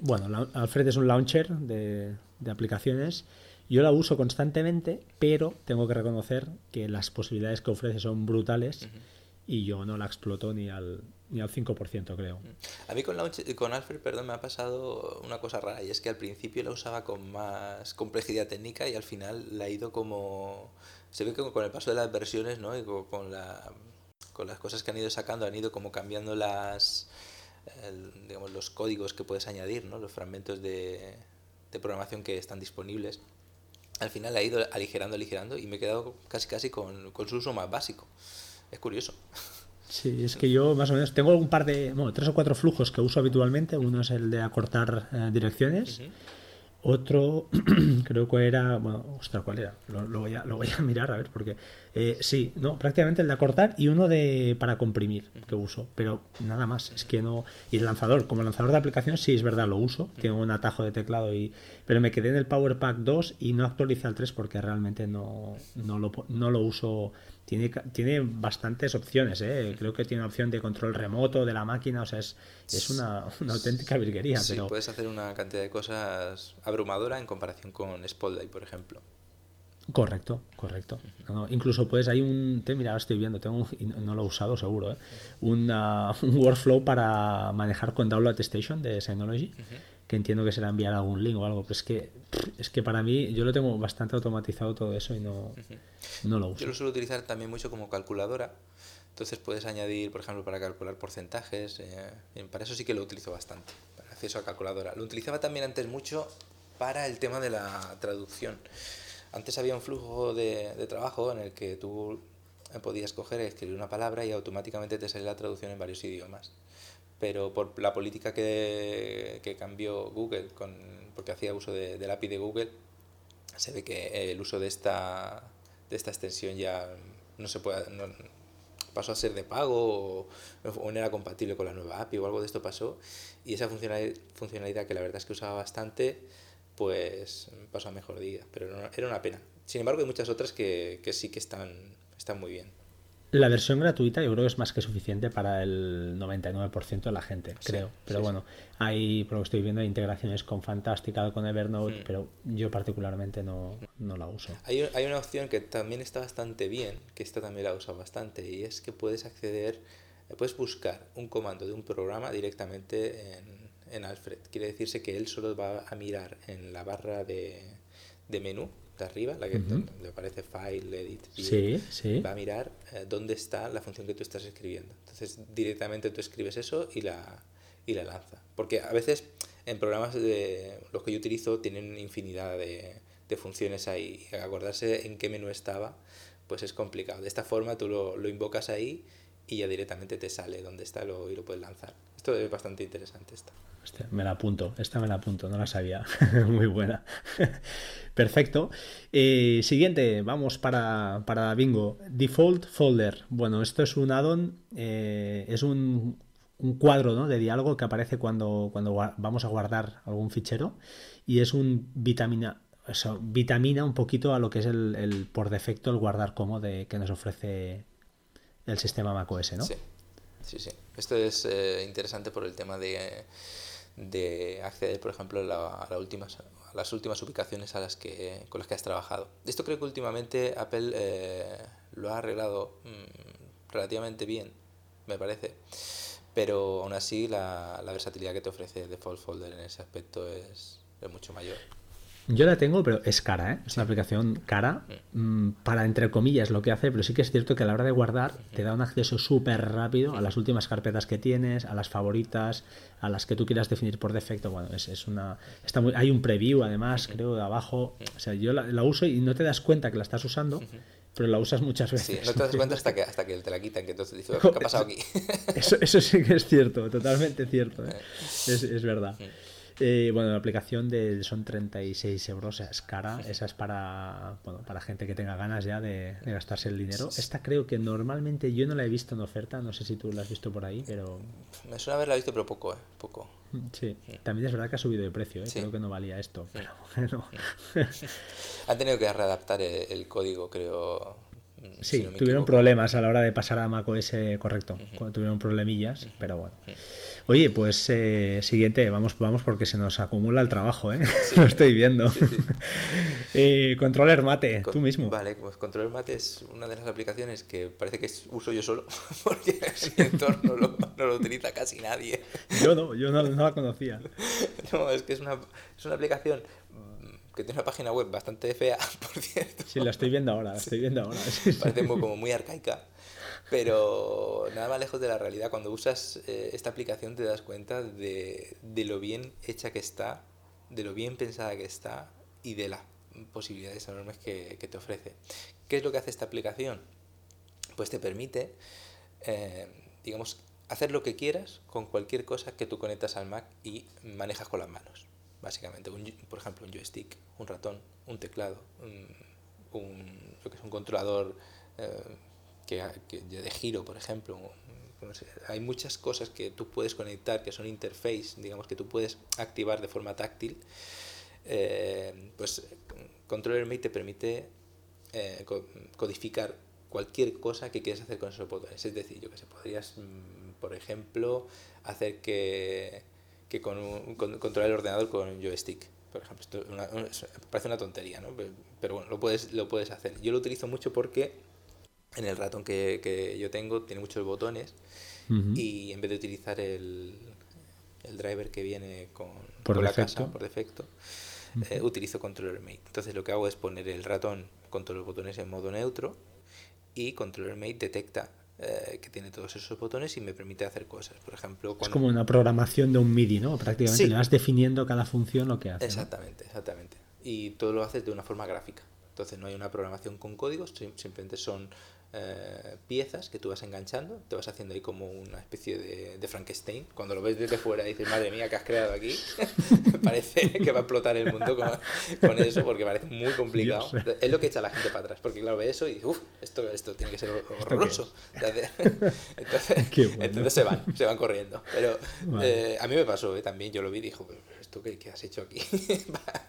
Bueno Alfred es un launcher de, de aplicaciones yo la uso constantemente, pero tengo que reconocer que las posibilidades que ofrece son brutales y yo no la exploto ni al, ni al 5%, creo. A mí con, con Alfred, perdón, me ha pasado una cosa rara y es que al principio la usaba con más complejidad técnica y al final la ha ido como... Se ve que con el paso de las versiones, ¿no? Y con, la, con las cosas que han ido sacando, han ido como cambiando las... digamos, los códigos que puedes añadir, ¿no? Los fragmentos de, de programación que están disponibles al final ha ido aligerando, aligerando y me he quedado casi casi con, con su uso más básico. Es curioso. Sí, es que yo más o menos tengo un par de, bueno, tres o cuatro flujos que uso habitualmente. Uno es el de acortar eh, direcciones. Otro, creo que era, bueno, ostras, ¿cuál era? Lo, voy, a, lo voy a mirar a ver, porque eh, sí, no, prácticamente el de acortar y uno de para comprimir que uso, pero nada más, es que no. Y el lanzador, como lanzador de aplicación, sí es verdad, lo uso, tengo un atajo de teclado y. Pero me quedé en el Power Pack 2 y no actualicé al 3 porque realmente no, no, lo, no lo uso tiene, tiene bastantes opciones. ¿eh? Creo que tiene opción de control remoto de la máquina. O sea, es, es una, auténtica virguería. Sí, puedes hacer una cantidad de cosas abrumadora en comparación con Spotlight, por ejemplo. Correcto, correcto. incluso puedes, hay un, te, mira, estoy viendo, tengo no lo he usado seguro, ¿eh? un workflow para manejar con Download Station de Synology que entiendo que será enviar algún link o algo, pero es que, es que para mí yo lo tengo bastante automatizado todo eso y no, no lo uso. Yo lo suelo utilizar también mucho como calculadora, entonces puedes añadir, por ejemplo, para calcular porcentajes, eh, para eso sí que lo utilizo bastante, para acceso a calculadora. Lo utilizaba también antes mucho para el tema de la traducción. Antes había un flujo de, de trabajo en el que tú podías coger, escribir una palabra y automáticamente te salía la traducción en varios idiomas pero por la política que, que cambió Google, con, porque hacía uso de, del API de Google, se ve que el uso de esta, de esta extensión ya no se puede, no, pasó a ser de pago o, no era compatible con la nueva API o algo de esto pasó y esa funcionalidad, funcionalidad que la verdad es que usaba bastante pues pasó a mejor día, pero era una pena. Sin embargo hay muchas otras que, que sí que están, están muy bien. La versión gratuita yo creo que es más que suficiente para el 99% de la gente, creo. pero bueno, hay, por lo que estoy viendo, integraciones con Fantástica, con Evernote, mm. pero yo particularmente no, no la uso. Hay, hay, una opción que también está bastante bien, que esta también la uso bastante, y es que puedes acceder, puedes buscar un comando de un programa directamente en, en Alfred. Quiere decirse que él solo va a mirar en la barra de, de menú de arriba, la que donde aparece File, Edit, sí, va a mirar eh, dónde está la función que tú estás escribiendo. Entonces directamente tú escribes eso y la, y la lanza. Porque a veces en programas de los que yo utilizo tienen infinidad de, de funciones ahí. Y acordarse en qué menú estaba, pues es complicado. De esta forma tú lo, lo invocas ahí y ya directamente te sale dónde está lo, y lo puedes lanzar. Esto es bastante interesante. Esto. me la apunto, esta me la apunto, no la sabía. Muy buena. Perfecto. Eh, siguiente, vamos para, para, Bingo. Default Folder. Bueno, esto es un add-on, eh, es un, un, cuadro ¿no? de diálogo que aparece cuando, cuando vamos a guardar algún fichero y es un vitamina, vitamina un poquito a lo que es el por defecto el guardar como de, que nos ofrece el sistema macOS, ¿no? Sí, sí, sí. Esto es eh, interesante por el tema de, de acceder, por ejemplo, a, la, últimas, a las últimas ubicaciones a las que, con las que has trabajado. Esto creo que últimamente Apple eh, lo ha arreglado mm, relativamente bien, me parece. Pero aún así la, la versatilidad que te ofrece Default Folder en ese aspecto es, es mucho mayor. Yo la tengo, pero es cara, ¿eh? Es una aplicación cara mm, para, entre comillas, lo que hace, pero sí que es cierto que a la hora de guardar te da un acceso súper rápido a las últimas carpetas que tienes, a las favoritas, a las que tú quieras definir por defecto. Bueno, es, es una... Está muy, hay un preview, además, creo, de abajo. O sea, yo la, uso y no te das cuenta que la estás usando, pero la usas muchas veces. Sí, no te das cuenta hasta que, hasta que te la quitan, que entonces dices, ¿qué ha pasado aquí? eso, eso sí que es cierto, totalmente cierto. ¿eh? Es, es verdad. Eh, bueno, la aplicación de, son 36 euros, es cara. Esa es para, bueno, para gente que tenga ganas ya de, gastarse el dinero. Esta creo que normalmente yo no la he visto en oferta, no sé si tú la has visto por ahí, pero... Me suena haberla visto, pero poco, ¿eh? Poco. Sí, también es verdad que ha subido de precio, ¿eh? creo que no valía esto, pero bueno. Han tenido que readaptar el, código, creo. Sí, tuvieron problemas a la hora de pasar a macOS correcto, tuvieron problemillas, pero bueno. Oye, pues eh, siguiente, vamos, vamos porque se nos acumula el trabajo, ¿eh? Lo estoy viendo. eh, controller Mate, tú mismo. Vale, pues Controller Mate es una de las aplicaciones que parece que uso yo solo, porque mi entorno no lo utiliza casi nadie. Yo no, yo no, la conocía. No, es que es una, es una aplicación que tiene una página web bastante fea, por cierto. Sí, la estoy viendo ahora, la estoy viendo ahora. Parece como muy arcaica. Pero nada más lejos de la realidad, cuando usas eh, esta aplicación te das cuenta de, de, lo bien hecha que está, de lo bien pensada que está y de la posibilidades enormes que, te ofrece. ¿Qué es lo que hace esta aplicación? Pues te permite, eh, digamos, hacer lo que quieras con cualquier cosa que tú conectas al Mac y manejas con las manos. Básicamente, por ejemplo, un joystick, un ratón, un teclado, un, que un controlador eh, que, de giro, por ejemplo. hay muchas cosas que tú puedes conectar que son interface, digamos que tú puedes activar de forma táctil. Eh, pues Controller Mate te permite eh, codificar cualquier cosa que quieras hacer con esos botones. Es decir, yo que sé, podrías, mm, por ejemplo, hacer que, que con un, controlar el ordenador con un joystick. Por ejemplo, esto parece una tontería, ¿no? Pero, bueno, lo puedes, lo puedes hacer. Yo lo utilizo mucho porque en el ratón que, que yo tengo tiene muchos botones y en vez de utilizar el, el driver que viene con, por la casa por defecto, eh, utilizo Controller Mate. Entonces lo que hago es poner el ratón con todos los botones en modo neutro y Controller Mate detecta eh, que tiene todos esos botones y me permite hacer cosas. Por ejemplo, es como una programación de un MIDI, ¿no? Prácticamente le vas definiendo cada función lo que hace. Exactamente, exactamente. Y todo lo haces de una forma gráfica. Entonces no hay una programación con códigos, simplemente son eh, piezas que tú vas enganchando, te vas haciendo ahí como una especie de, de Frankenstein. Cuando lo ves desde fuera dices, madre mía, ¿qué has creado aquí? parece que va a explotar el mundo con, eso porque parece muy complicado. Es lo que echa la gente para atrás, porque claro, ve eso y dice, uff, esto, esto tiene que ser horroroso. Entonces, entonces, se van, se van corriendo. Pero eh, a mí me pasó, eh, también yo lo vi y dijo, ¿esto qué, qué has hecho aquí?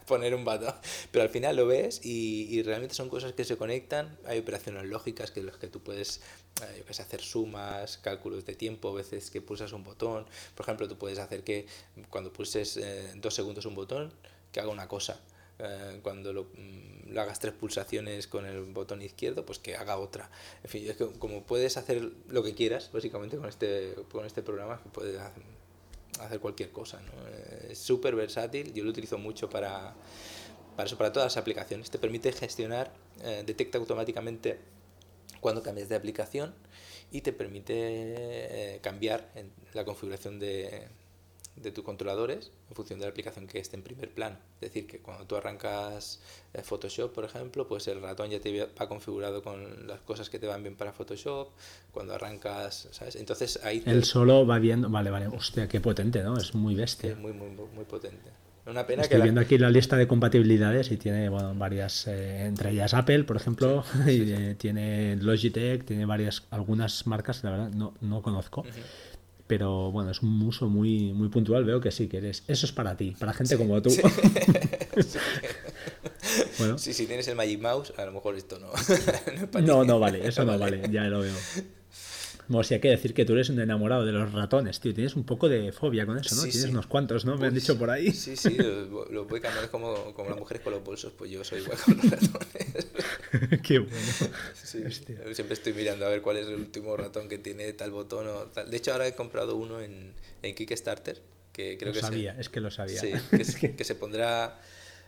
Poner un vato. Pero al final lo ves y, y realmente son cosas que se conectan, hay operaciones lógicas que los que tú puedes eh, yo hacer sumas, cálculos de tiempo, veces que pulsas un botón. Por ejemplo, tú puedes hacer que cuando pulses eh, dos segundos un botón, que haga una cosa. Eh, cuando lo, mm, lo, hagas tres pulsaciones con el botón izquierdo, pues que haga otra. En fin, es que como puedes hacer lo que quieras, básicamente con este, con este programa, que puedes hacer cualquier cosa. ¿no? Es súper versátil, yo lo utilizo mucho para, para eso, para todas las aplicaciones. Te permite gestionar, detecta automáticamente cuando cambias de aplicación y te permite eh, cambiar en la configuración de, de tus controladores en función de la aplicación que esté en primer plano. Es decir, que cuando tú arrancas eh, Photoshop, por ejemplo, pues el ratón ya te va configurado con las cosas que te van bien para Photoshop. Cuando arrancas, ¿sabes? Entonces ahí... Él solo va viendo... Vale, vale. Hostia, qué potente, ¿no? Es muy bestia. muy, muy, muy potente. Una pena Estoy viendo aquí la lista de compatibilidades y tiene bueno, varias, eh, entre ellas Apple, por ejemplo, y eh, tiene Logitech, tiene varias, algunas marcas, la verdad no, no conozco. Pero bueno, es un uso muy, muy puntual. Veo que sí, que eres. Eso es para ti, para gente como tú. bueno. Sí, si tienes el Magic Mouse, a lo mejor esto no. no, no, no, vale, eso no vale, ya lo veo. Sea, hay que decir que tú eres un enamorado de los ratones, tío. Tienes un poco de fobia con eso, ¿no? Tienes unos cuantos, ¿no? Me han dicho por ahí. Sí, sí, lo, voy cambiando como, como las mujeres con los bolsos, pues yo soy igual con los ratones. Qué bueno. siempre estoy mirando a ver cuál es el último ratón que tiene tal botón o tal. De hecho, ahora he comprado uno en, en Kickstarter, que creo lo que sabía, es que lo sabía. Sí, que, que se pondrá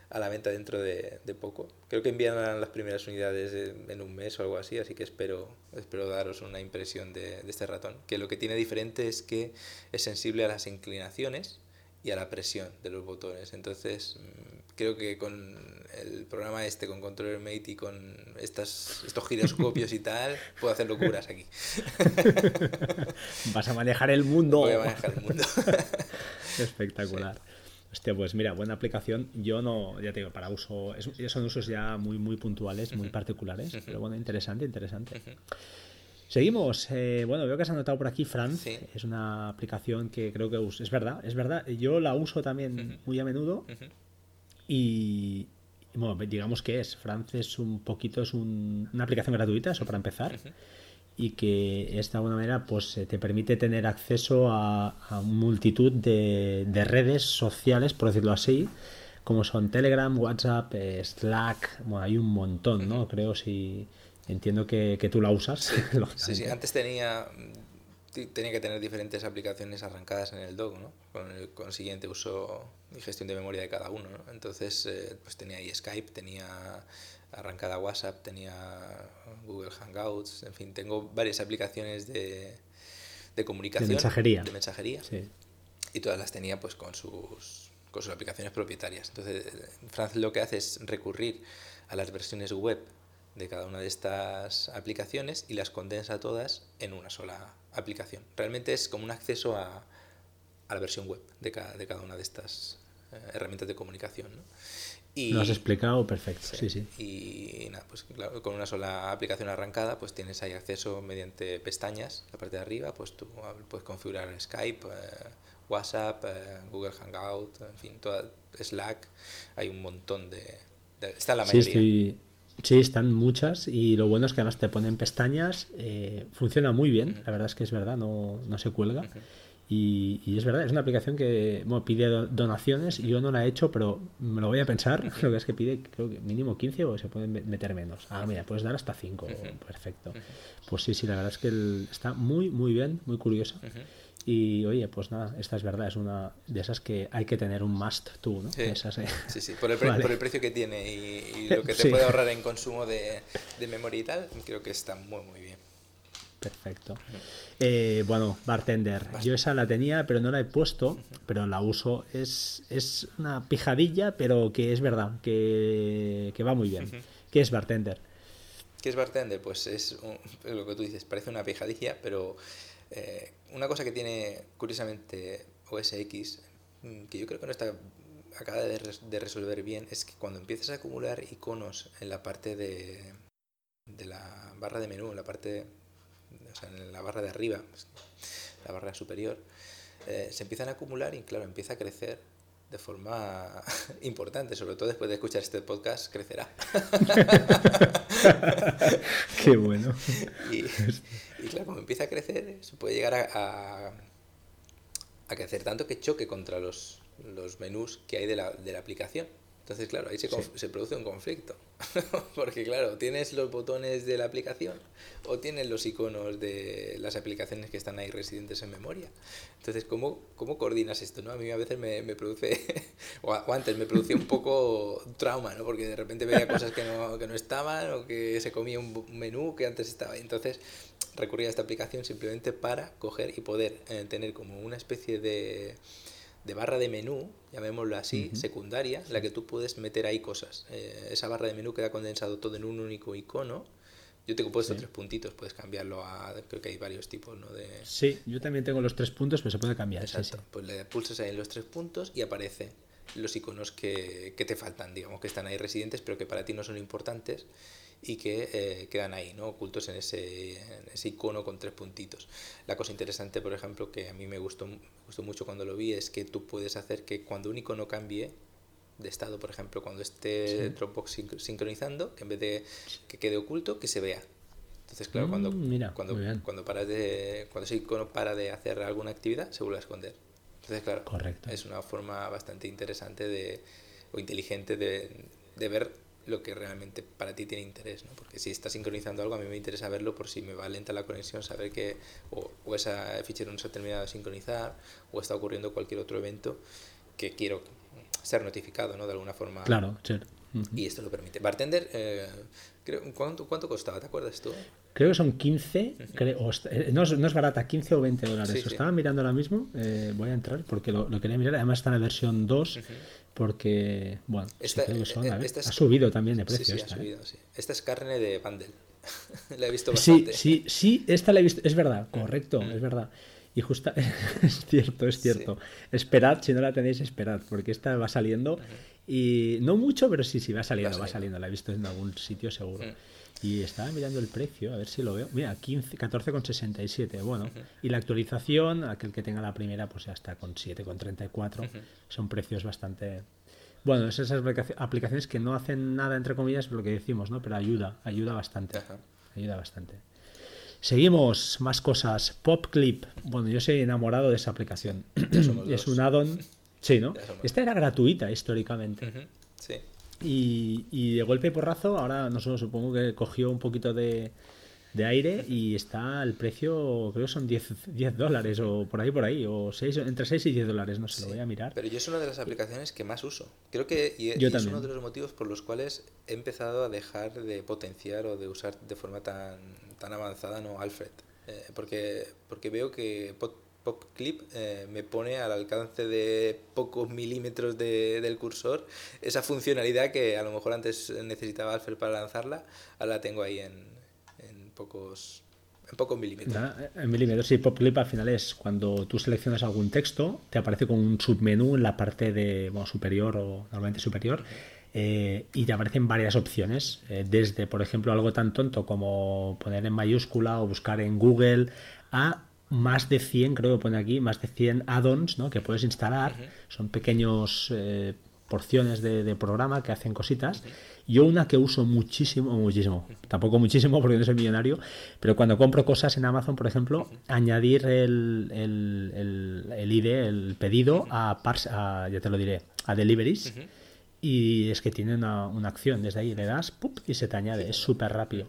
a la venta dentro de, poco. Creo que envían las primeras unidades en un mes o algo así, así que espero, espero daros una impresión de, este ratón. Que lo que tiene diferente es que es sensible a las inclinaciones y a la presión de los botones. Entonces, mm, creo que con el programa este, con Controller Mate y con estas, estos giroscopios y tal, puedo hacer locuras aquí. Vas a manejar el mundo. Voy a manejar el mundo. Espectacular. Hostia, pues mira, buena aplicación. Yo no, ya te digo, para uso, son usos ya muy, muy puntuales, muy particulares, pero bueno, interesante, interesante. Seguimos. Eh, bueno, veo que has anotado por aquí Franz. Es una aplicación que creo que es verdad, es verdad. Yo la uso también muy a menudo. Y, bueno, digamos que es. Franz es un poquito, es una aplicación gratuita, eso para empezar y que esta de alguna manera pues eh, te permite tener acceso a, multitud de, redes sociales, por decirlo así, como son Telegram, WhatsApp, eh, Slack, bueno, hay un montón, ¿no? Creo si entiendo que, tú la usas. Sí, sí, antes tenía tenía que tener diferentes aplicaciones arrancadas en el dock, ¿no? Con el consiguiente uso y gestión de memoria de cada uno, ¿no? Entonces, eh, pues tenía ahí Skype, tenía arrancada WhatsApp, tenía Google Hangouts, en fin, tengo varias aplicaciones de, de comunicación. De mensajería. De mensajería. Sí. Y todas las tenía pues con sus con sus aplicaciones propietarias. Entonces, Franz lo que hace es recurrir a las versiones web de cada una de estas aplicaciones y las condensa todas en una sola aplicación. Realmente es como un acceso a, a la versión web de cada, de cada una de estas eh, herramientas de comunicación. Y, Lo has explicado perfecto, sí, sí. Y nada, pues claro, con una sola aplicación arrancada, pues tienes ahí acceso mediante pestañas, la parte de arriba, pues tú puedes configurar Skype, eh, WhatsApp, eh, Google Hangout, en fin, toda, Slack, hay un montón de... está la mayoría. Sí, sí, están muchas y lo bueno es que además te ponen pestañas, funciona muy bien, la verdad es que es verdad, no, no se cuelga. Y, es verdad, es una aplicación que pide donaciones y yo no la he hecho, pero me lo voy a pensar. Lo que es que pide, creo que mínimo 15 o se pueden meter menos. Ah, mira, puedes dar hasta 5. Perfecto. Pues sí, sí, la verdad es que está muy, muy bien, muy curiosa. Y oye, pues nada, esta es verdad, es una de esas que hay que tener un must tú, ¿no? Sí, sí, Por, el por, el precio que tiene y, lo que te puede ahorrar en consumo de, de memoria y tal, creo que está muy, muy bien. Perfecto. Eh, bueno, bartender. Yo esa la tenía, pero no la he puesto, pero la uso. Es, es una pijadilla, pero que es verdad, que, va muy bien. ¿Qué es bartender? ¿Qué es bartender? Pues es lo que tú dices, parece una pijadilla, pero eh, una cosa que tiene curiosamente OSX, mm, que yo creo que no está acaba de, de resolver bien, es que cuando empiezas a acumular iconos en la parte de, de la barra de menú, en la parte sea, en la barra de arriba, la barra superior, eh, se empiezan a acumular y claro, empieza a crecer de forma importante, sobre todo después de escuchar este podcast, crecerá. Qué bueno. Y, claro, como empieza a crecer, se puede llegar a, a, crecer tanto que choque contra los, los menús que hay de la, de la aplicación. Entonces, claro, ahí se, se produce un conflicto. Porque, claro, tienes los botones de la aplicación o tienes los iconos de las aplicaciones que están ahí residentes en memoria. Entonces, ¿cómo, cómo coordinas esto? ¿no? A mí a veces me, me produce, o, antes me producía un poco trauma, ¿no? Porque de repente veía cosas que no, que no estaban o que se comía un menú que antes estaba. Entonces, recurría a esta aplicación simplemente para coger y poder eh, tener como una especie de de barra de menú, llamémoslo así, secundaria, en la que tú puedes meter ahí cosas. Eh, esa barra de menú queda condensado todo en un único icono. Yo tengo puesto tres puntitos, puedes cambiarlo a. Creo que hay varios tipos, ¿no? De... Sí, yo también tengo los tres puntos, pero se puede cambiar. Exacto. Pues le pulsas ahí en los tres puntos y aparece los iconos que, que te faltan, digamos, que están ahí residentes, pero que para ti no son importantes y que eh, quedan ahí, ¿no? ocultos en ese, ese, icono con tres puntitos. La cosa interesante, por ejemplo, que a mí me gustó, gustó mucho cuando lo vi, es que tú puedes hacer que cuando un icono cambie de estado, por ejemplo, cuando esté Dropbox sincronizando, que en vez de que quede oculto, que se vea. Entonces, claro, mm, cuando, cuando, cuando, paras de, cuando ese icono para de hacer alguna actividad, se vuelve a esconder. Entonces, claro, Correcto. es una forma bastante interesante de, o inteligente de, de ver lo que realmente para ti tiene interés, ¿no? Porque si estás sincronizando algo, a mí me interesa verlo por si me va lenta la conexión, saber que o, o ese fichero no se ha terminado de sincronizar o está ocurriendo cualquier otro evento que quiero ser notificado, ¿no? De alguna forma. Claro, sí. Y esto lo permite. Bartender, eh, creo, ¿cuánto, ¿cuánto costaba? ¿Te acuerdas tú? Creo que son 15, creo, eh, no, es, no, es, barata, 15 o 20 dólares. Estaba mirando ahora mismo, eh, voy a entrar porque lo, lo, quería mirar. Además está en la versión 2, porque, bueno, esta, creo que son, eh, ha subido también de precio. Sí, esta, ha subido, sí. Esta es carne de bundle. la he visto bastante. Sí, sí, sí, esta la he visto, es verdad, correcto, es verdad. Y justa, es cierto, es cierto. Esperad, si no la tenéis, esperad, porque esta va saliendo. Y no mucho, pero sí, sí, va saliendo, va saliendo. La he visto en algún sitio seguro. Y estaba mirando el precio, a ver si lo veo. Mira, 14,67. Bueno, y la actualización, aquel que tenga la primera, pues ya está con 7,34. Son precios bastante. Bueno, es esas aplicaciones que no hacen nada, entre comillas, lo que decimos, ¿no? Pero ayuda, ayuda bastante. Ayuda bastante. Seguimos, más cosas. PopClip. Bueno, yo soy enamorado de esa aplicación. es un add-on. Sí, ¿no? Esta era gratuita históricamente. Sí. Y, de golpe y porrazo, ahora no sé, supongo que cogió un poquito de, aire y está el precio, creo que son 10, 10, dólares o por ahí, por ahí, o 6, entre 6 y 10 dólares, no sé, lo voy a mirar. Pero yo es una de las aplicaciones que más uso. Creo que y, es uno de los motivos por los cuales he empezado a dejar de potenciar o de usar de forma tan, tan avanzada no Alfred. Eh, porque, porque veo que Pop Clip eh, me pone al alcance de pocos milímetros de, del cursor esa funcionalidad que a lo mejor antes necesitaba Alfred para lanzarla, ahora la tengo ahí en, en pocos en pocos milímetros. En milímetros, sí, Pop Clip al final es cuando tú seleccionas algún texto, te aparece con un submenú en la parte de bueno, superior o normalmente superior. Eh, y te aparecen varias opciones, eh, desde, por ejemplo, algo tan tonto como poner en mayúscula o buscar en Google, a más de 100, creo que pone aquí, más de 100 add-ons ¿no? que puedes instalar. Son pequeños eh, porciones de, programa que hacen cositas. Yo una que uso muchísimo, muchísimo, tampoco muchísimo porque no soy millonario, pero cuando compro cosas en Amazon, por ejemplo, añadir el, el, el, ID, el pedido a, a, ya te lo diré, a deliveries y es que tiene una, una, acción desde ahí, le das ¡pup! y se te añade, es súper rápido.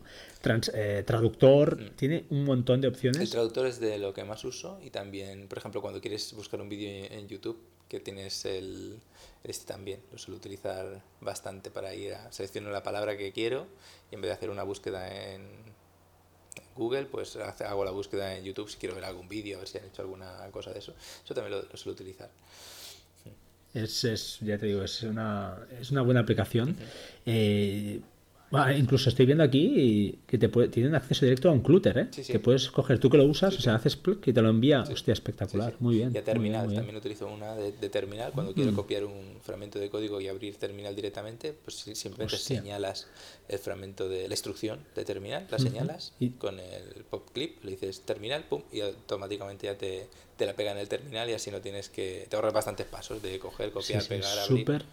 Eh, traductor, mm. tiene un montón de opciones. El traductor es de lo que más uso y también, por ejemplo, cuando quieres buscar un vídeo en YouTube, que tienes el este también, lo suelo utilizar bastante para ir a seleccionar la palabra que quiero y en vez de hacer una búsqueda en Google, pues hago la búsqueda en YouTube si quiero ver algún vídeo, a ver si han hecho alguna cosa de eso. Eso también lo, lo suelo utilizar. Es, es, ya te digo, es una, es una buena aplicación. eh, incluso estoy viendo aquí que te puede, tienen acceso directo a un clutter, ¿eh? Que puedes coger, tú que lo usas, o sea, haces plug y te lo envía. Hostia, espectacular, muy bien. Y a terminal, también utilizo una de, terminal. Cuando quiero mm. copiar un fragmento de código y abrir terminal directamente, pues simplemente señalas el fragmento de la instrucción de terminal, la señalas y con el pop clip, le dices terminal, pum, y automáticamente ya te, te la pega en el terminal y así no tienes que. Te ahorras bastantes pasos de coger, copiar, pegar, abrir. Súper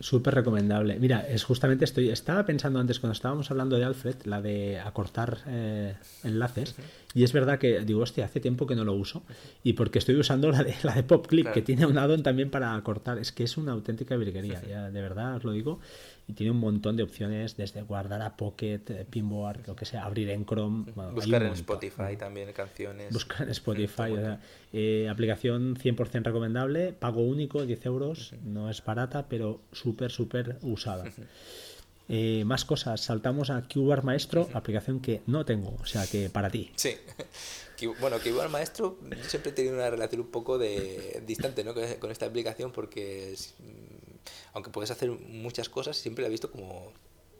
Súper recomendable. Mira, es justamente estoy. Estaba pensando antes cuando estábamos hablando de Alfred, la de acortar eh, enlaces, y es verdad que digo, hostia, hace tiempo que no lo uso. Y porque estoy usando la de la de PopClip, que tiene un addon también para acortar. Es que es una auténtica virguería, ya de verdad os lo digo y tiene un montón de opciones desde guardar a Pocket, eh, Pinboard, lo que sea, abrir en Chrome. buscar en Spotify también canciones. Buscar en Spotify. Eh, aplicación 100% recomendable, pago único, 10 euros, no es barata, pero súper, súper usada. Eh, más cosas, saltamos a QR Maestro, aplicación que no tengo, o sea que para ti. Sí, bueno, QR Maestro, siempre he tenido una relación un poco de distante ¿no? con esta aplicación porque aunque puedes hacer muchas cosas, siempre la he visto como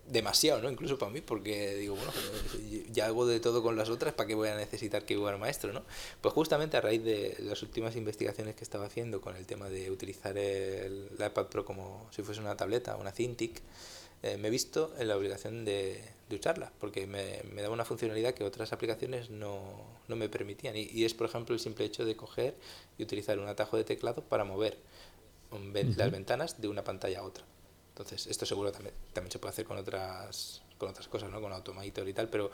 demasiado, ¿no? Incluso para mí, porque digo, bueno, ya hago de todo con las otras, ¿para qué voy a necesitar que igual maestro, no? Pues justamente a raíz de las últimas investigaciones que estaba haciendo con el tema de utilizar el, iPad Pro como si fuese una tableta, una Cintiq, eh, me he visto en la obligación de, usarla, porque me, me, daba una funcionalidad que otras aplicaciones no, no me permitían. Y, y, es, por ejemplo, el simple hecho de coger y utilizar un atajo de teclado para mover las ventanas de una pantalla a otra. Entonces, esto seguro también, también se puede hacer con otras, con otras cosas, ¿no? Con Automator y tal, pero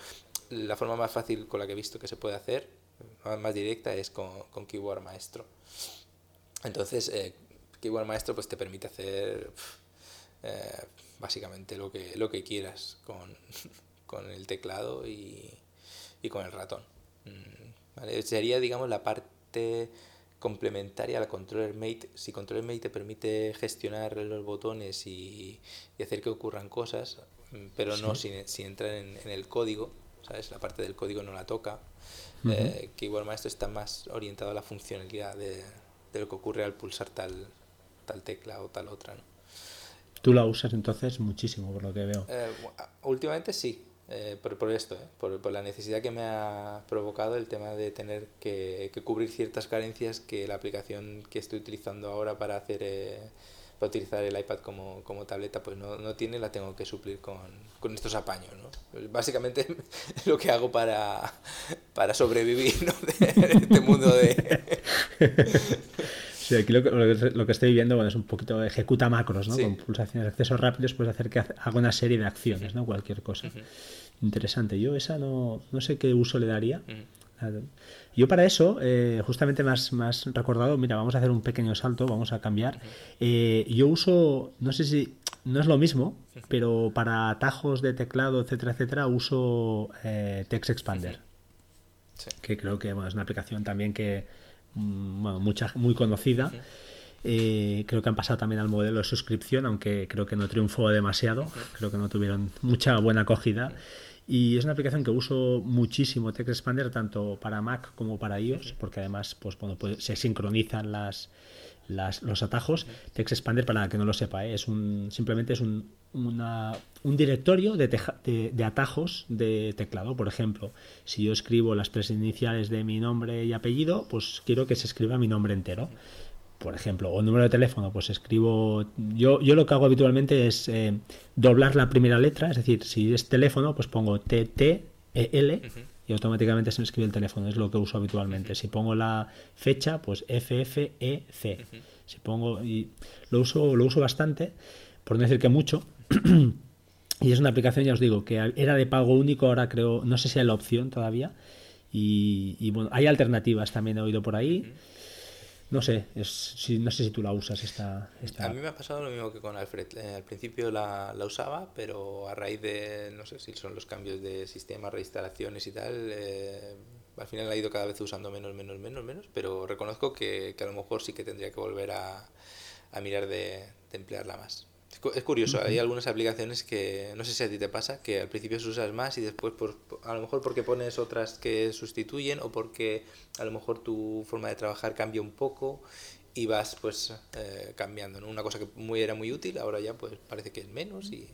la forma más fácil con la que he visto que se puede hacer, más directa, es con, con Keyboard Maestro. Entonces, eh, Keyboard Maestro pues te permite hacer eh, básicamente lo que, lo que quieras con, con el teclado y, y con el ratón. Mm, Sería, digamos, la parte complementaria a la Controller Mate. Si Controller Mate te permite gestionar los botones y, hacer que ocurran cosas, mm, pero no si, si entrar en, el código, ¿sabes? La parte del código no la toca. Eh, que igual Maestro está más orientado a la funcionalidad de, lo que ocurre al pulsar tal, tal tecla o tal otra. ¿no? Tú la usas entonces muchísimo, por lo que veo. Eh, últimamente sí, eh, por, por, esto, eh, por, por, la necesidad que me ha provocado el tema de tener que, que, cubrir ciertas carencias que la aplicación que estoy utilizando ahora para hacer eh, para utilizar el iPad como, como tableta pues no, no, tiene la tengo que suplir con, con estos apaños ¿no? básicamente lo que hago para, para sobrevivir ¿no? de, este mundo de Sí, aquí lo que, lo que, estoy viendo bueno, es un poquito ejecuta macros, ¿no? Con pulsaciones de accesos rápidos puedes hacer que haga una serie de acciones, ¿no? Cualquier cosa. Interesante. Yo esa no, no sé qué uso le daría. Yo para eso, eh, justamente más, más recordado, mira, vamos a hacer un pequeño salto, vamos a cambiar. Eh, yo uso, no sé si, no es lo mismo, pero para atajos de teclado, etcétera, etcétera, uso eh, Text Expander. Que creo que es una aplicación también que, bueno, mucha, muy conocida. creo que han pasado también al modelo de suscripción, aunque creo que no triunfó demasiado. Creo que no tuvieron mucha buena acogida. Y es una aplicación que uso muchísimo Text Expander tanto para Mac como para iOS, porque además pues, bueno, pues, se sincronizan las, las, los atajos. Text Expander, para que no lo sepa, ¿eh? es un, simplemente es un, una, un directorio de, de, de, atajos de teclado. Por ejemplo, si yo escribo las tres iniciales de mi nombre y apellido, pues quiero que se escriba mi nombre entero por ejemplo, o el número de teléfono, pues escribo. Yo, yo lo que hago habitualmente es eh, doblar la primera letra, es decir, si es teléfono, pues pongo T, T, E, L y automáticamente se me escribe el teléfono, es lo que uso habitualmente. Si pongo la fecha, pues F, F, E, C. Si pongo. Y lo uso, lo uso bastante, por no decir que mucho. y es una aplicación, ya os digo, que era de pago único, ahora creo, no sé si hay la opción todavía. Y, bueno, hay alternativas también he oído por ahí. No sé, es, si, no sé si tú la usas esta, esta... A mí me ha pasado lo mismo que con Alfred. Eh, al principio la, la, usaba, pero a raíz de, no sé si son los cambios de sistema, reinstalaciones y tal, eh, al final la he ido cada vez usando menos, menos, menos, menos, pero reconozco que, que a lo mejor sí que tendría que volver a, a mirar de, de emplearla más. Es curioso, hay algunas aplicaciones que no sé si a ti te pasa, que al principio se usas más y después por, a lo mejor porque pones otras que sustituyen o porque a lo mejor tu forma de trabajar cambia un poco y vas pues eh, cambiando, ¿no? Una cosa que muy era muy útil, ahora ya pues parece que es menos y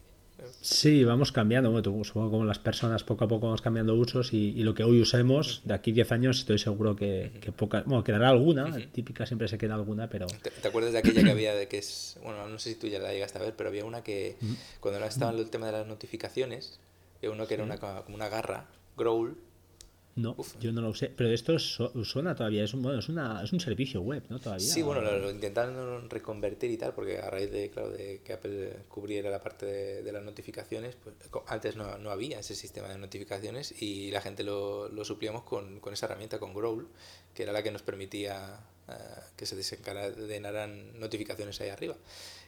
Sí, vamos cambiando. Bueno, supongo como las personas poco a poco vamos cambiando usos y, y lo que hoy usemos, de aquí 10 años estoy seguro que, que poca, bueno, quedará alguna, típica siempre se queda alguna, pero... ¿Te, ¿Te, acuerdas de aquella que había de que es, bueno, no sé si tú ya la llegaste a ver, pero había una que cuando estaba el tema de las notificaciones, había uno que era una, como una garra, Growl, no, Uf. yo no lo sé. Pero esto suena todavía, es un, bueno, es, una, es un servicio web, ¿no? Todavía. Sí, bueno, lo, lo, intentaron reconvertir y tal, porque a raíz de, claro, de que Apple cubriera la parte de, de las notificaciones, pues antes no, no, había ese sistema de notificaciones y la gente lo, lo suplíamos con, con, esa herramienta, con Growl, que era la que nos permitía uh, que se desencadenaran notificaciones ahí arriba.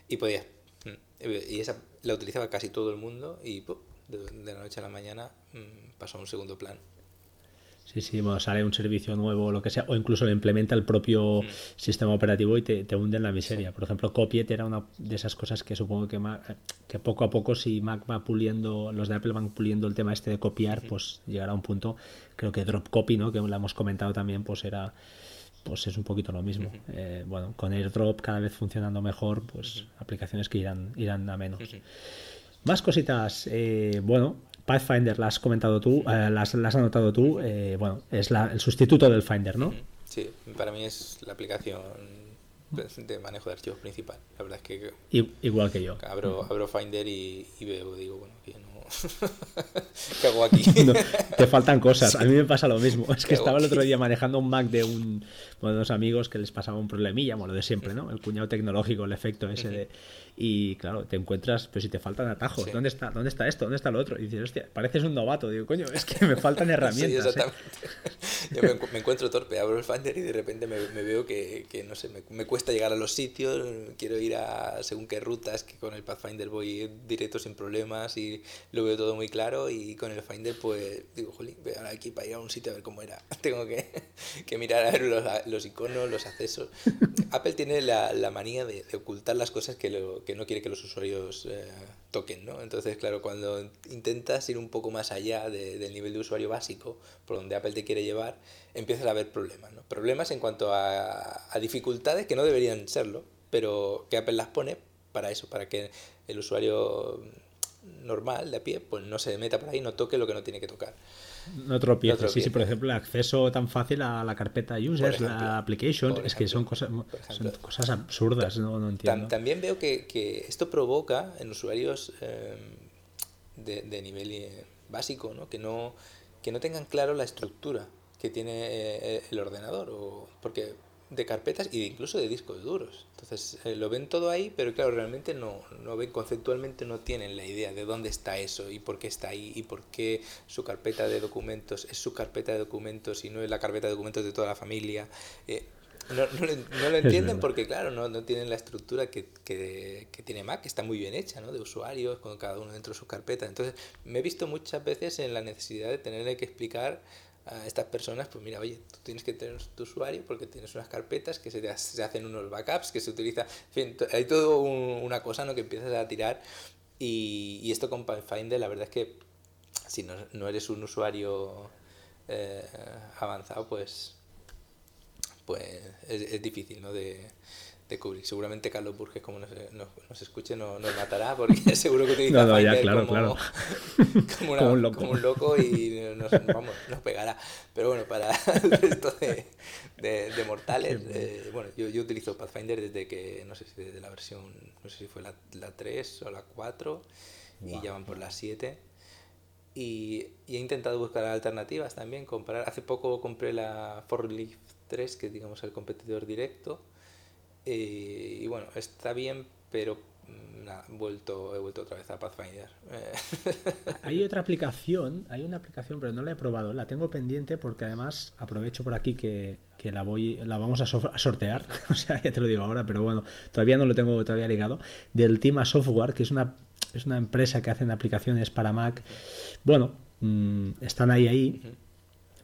Y podías. Mm, y esa la utilizaba casi todo el mundo y ¡pum! De, de la noche a la mañana mmm, pasó a un segundo plano. Sí, sí, bueno, sale un servicio nuevo o lo que sea, o incluso lo implementa el propio mm. sistema operativo y te, te, hunde en la miseria. Por ejemplo, Copiet era una de esas cosas que supongo que, Mac, que poco a poco, si Mac va puliendo, los de Apple van puliendo el tema este de copiar, mm. pues llegará a un punto, creo que Drop Copy, ¿no? que lo hemos comentado también, pues era pues es un poquito lo mismo. Uh -huh. eh, bueno, con AirDrop cada vez funcionando mejor, pues uh -huh. aplicaciones que irán, irán a menos. Uh -huh. Más cositas, eh, bueno, Pathfinder la has comentado tú, eh, las, las, has anotado tú, eh, bueno, es la, el sustituto del Finder, ¿no? Sí, para mí es la aplicación de manejo de archivos principal. La verdad es que... Igual que yo. Abro, abro Finder y, y veo, digo, bueno, que no... ¿Qué hago aquí? No, te faltan cosas. A mí me pasa lo mismo. Es que estaba el otro día manejando un Mac de un, bueno, de unos amigos que les pasaba un problemilla, bueno, de siempre, ¿no? El cuñado tecnológico, el efecto ese de y claro, te encuentras, pero si te faltan atajos, sí. ¿dónde está dónde está esto? ¿Dónde está lo otro? Y dices, hostia, pareces un novato. Digo, coño, es que me faltan herramientas. sí, exactamente. ¿eh? Yo me, me, encuentro torpe, abro el Finder y de repente me, me veo que, que, no sé, me, me, cuesta llegar a los sitios, quiero ir a según qué rutas, que con el Pathfinder voy directo sin problemas y lo veo todo muy claro y con el Finder pues digo, jolín, voy ahora aquí para ir a un sitio a ver cómo era. Tengo que, que mirar a ver los, los, iconos, los accesos. Apple tiene la, la manía de, de, ocultar las cosas que, lo, que no quiere que los usuarios eh, toquen, ¿no? Entonces, claro, cuando intentas ir un poco más allá de, del nivel de usuario básico, por donde Apple te quiere llevar, empiezas a haber problemas, ¿no? Problemas en cuanto a, a dificultades que no deberían serlo, pero que Apple las pone para eso, para que el usuario normal, de a pie, pues no se meta por ahí, no toque lo que no tiene que tocar. No tropieces. No sí, sí, por ejemplo, el acceso tan fácil a la carpeta users, ejemplo, la application, es que son cosas, son cosas absurdas, no, no entiendo. También veo que, que, esto provoca en usuarios eh, de, de, nivel eh, básico, ¿no? Que, no, que no tengan claro la estructura que tiene eh, el ordenador, o porque de carpetas y de incluso de discos duros. Entonces eh, lo ven todo ahí, pero claro, realmente no, no ven, conceptualmente no tienen la idea de dónde está eso y por qué está ahí y por qué su carpeta de documentos es su carpeta de documentos y no es la carpeta de documentos de toda la familia. Eh, no, no, no, lo entienden porque, claro, no, no tienen la estructura que, que, que, tiene Mac, que está muy bien hecha, ¿no? De usuarios, con cada uno dentro de su carpeta. Entonces, me he visto muchas veces en la necesidad de tenerle que explicar a estas personas, pues mira, oye, tú tienes que tener tu usuario porque tienes unas carpetas que se, te, se hacen unos backups, que se utiliza, en fin, hay todo un, una cosa ¿no? que empiezas a tirar y, y esto con Pathfinder la verdad es que si no, no eres un usuario eh, avanzado, pues, pues es, es difícil, ¿no? De, de. Seguramente Carlos Burges, como nos, nos, nos escuche, no, nos matará porque seguro que utiliza No, no, ya, Finder claro, como, claro. como, una- Como un loco. como un loco y nos, vamos, nos pegará. Pero bueno, para el resto de, de, de mortales, eh, bueno, yo, yo utilizo Pathfinder desde que, no sé si desde la versión, no sé si fue la, la 3 o la 4 y ya van por la 7. Y, y he intentado buscar alternativas también, comparar. Hace poco compré la Forklift 3, que es digamos el competidor directo. Eh, y bueno, está bien, pero mm, nada, he vuelto, he vuelto otra vez a Pathfinder. Eh, Hay otra aplicación, hay una aplicación, pero no la he probado, la tengo pendiente porque además aprovecho por aquí que, que la voy, la vamos a, so- a sortear, o sea, ya te lo digo ahora, pero bueno, todavía no lo tengo todavía ligado, del Tima Software, que es una, es una empresa que hacen aplicaciones para Mac. Bueno, mm, están ahí ahí.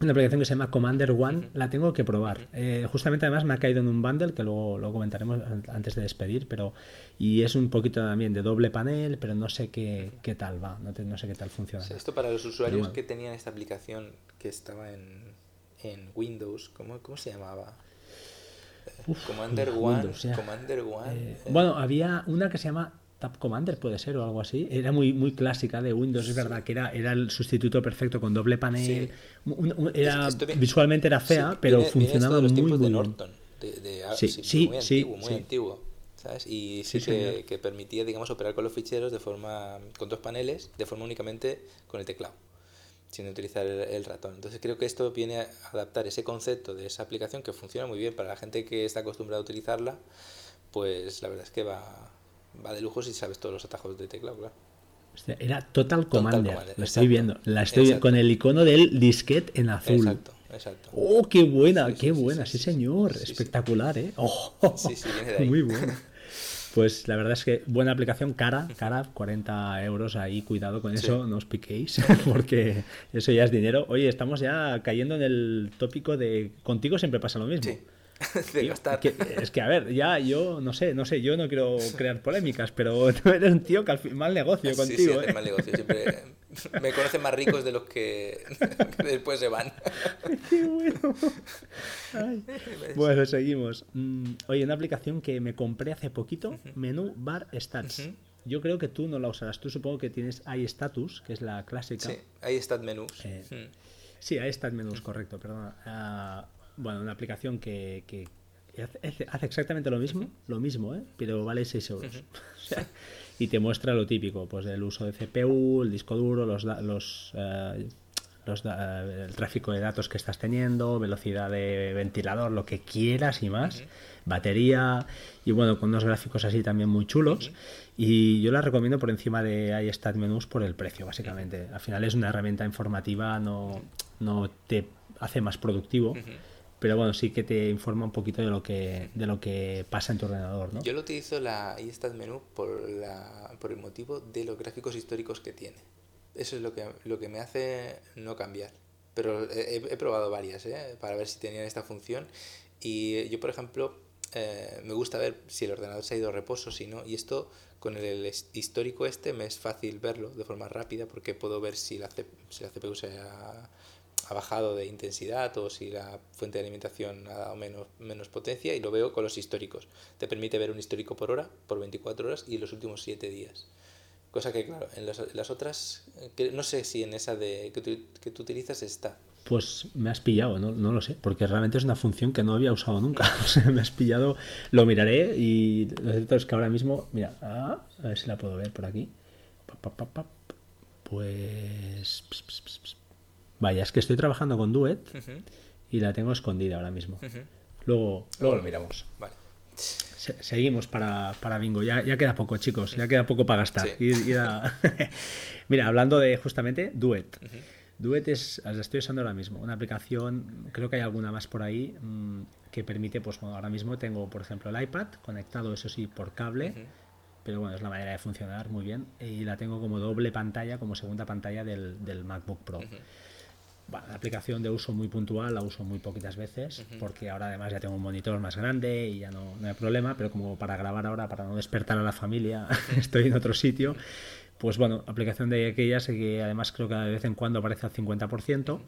Una aplicación que se llama Commander One, la tengo que probar. Eh, justamente además me ha caído en un bundle que luego lo comentaremos an- antes de despedir, pero y es un poquito también de doble panel, pero no sé qué, qué tal va, no, te- no sé qué tal funciona. o sea, esto para los usuarios bueno. que tenían esta aplicación que estaba en, en Windows, ¿cómo, cómo se llamaba? Commander uf, One. Windows. Commander One. Eh, eh, bueno, había una que se llama Tab Commander, puede ser, o algo así. Era muy, muy clásica de Windows, es verdad, que era, era el sustituto perfecto con doble panel. Sí. Un- un- era, Es- visualmente era fea, sí, pero viene- viene esto funcionaba de los muy, de. Norton. De, de- Sí, sí, muy antiguo, muy antiguo. ¿sabes? Y Sí, que permitía, digamos, operar con los ficheros de forma con dos paneles, de forma únicamente con el teclado, sin utilizar el, el ratón. Entonces creo que esto viene a adaptar ese concepto de esa aplicación que funciona muy bien para la gente que está acostumbrada a utilizarla, pues la verdad es que va, va de lujo si sabes todos los atajos de teclado, claro. Hostia, Era Total Commander, Commander, lo estoy exacto. viendo. La estoy Exacto. con el icono del disquete en azul. Exacto, exacto. Oh, qué buena, Sí, qué sí, buena, sí, señor, espectacular, ¿eh? Oh, Sí, sí, viene de ahí. Muy buena. Pues la verdad es que buena aplicación, cara, cara, 40 euros ahí, cuidado con eso, no os piquéis, porque eso ya es dinero. Oye, estamos ya cayendo en el tópico de contigo siempre pasa lo mismo. Sí. de Tío, gastar. que- es que a ver, ya yo no sé, no sé, yo no quiero crear polémicas, pero tú eres un tío que al fin mal negocio Sí, contigo, sí, ¿eh? mal negocio. Siempre me conocen más ricos de los que, que después se van. Qué bueno. Ay. Bueno, seguimos. Mm, Oye, una aplicación que me compré hace poquito, Menú Bar Stats. Yo creo que tú no la usarás. Tú supongo que tienes iStatus, que es la clásica. Sí, están menús. Eh. Sí, iStat Menús, correcto, perdona. Bueno, una aplicación que, que hace, hace exactamente lo mismo, lo mismo, ¿eh? pero vale 6 euros. O sea, y te muestra lo típico, pues el uso de CPU, el disco duro, los, los, eh, los eh, el tráfico de datos que estás teniendo, velocidad de ventilador, lo que quieras y más, batería y bueno, con unos gráficos así también muy chulos. Y yo la recomiendo por encima de iStat Menús por el precio, básicamente. Al final es una herramienta informativa, no, no te hace más productivo. Pero bueno, sí que te informa un poquito de lo que, de lo que pasa en tu ordenador, ¿no? Yo lo utilizo la iStat menú por, la, por el motivo de los gráficos históricos que tiene. Eso es lo que, lo que me hace no cambiar. Pero he, he probado varias ¿eh? para ver si tenían esta función. Y yo, por ejemplo, eh, me gusta ver si el ordenador se ha ido a reposo, si no. Y esto con el histórico este me es fácil verlo de forma rápida porque puedo ver si la, si la CPU se ha, ha bajado de intensidad o si la fuente de alimentación ha dado menos, menos potencia y lo veo con los históricos. Te permite ver un histórico por hora, por 24 horas y los últimos 7 días. Cosa que, claro, en las, las otras, que no sé si en esa de que tú, que tú utilizas está. Pues me has pillado, no, no lo sé, porque realmente es una función que no había usado nunca. O sea, me has pillado, lo miraré y lo cierto es que ahora mismo, mira, ah, a ver si la puedo ver por aquí. Pues... Vaya, es que estoy trabajando con Duet y la tengo escondida ahora mismo. Luego, luego lo miramos. Vale. Se- seguimos para, para bingo. Ya, ya queda poco, chicos. Ya queda poco para gastar. Sí. Mira, hablando de justamente Duet. Duet es, la estoy usando ahora mismo. Una aplicación, creo que hay alguna más por ahí, mm, que permite, pues bueno, ahora mismo tengo, por ejemplo, el iPad conectado, eso sí, por cable. Pero bueno, es la manera de funcionar muy bien. Y la tengo como doble pantalla, como segunda pantalla del, del MacBook Pro. La aplicación de uso muy puntual la uso muy poquitas veces, porque ahora además ya tengo un monitor más grande y ya no, no hay problema, pero como para grabar ahora, para no despertar a la familia, estoy en otro sitio. Pues bueno, aplicación de aquellas que además creo que de vez en cuando aparece al 50%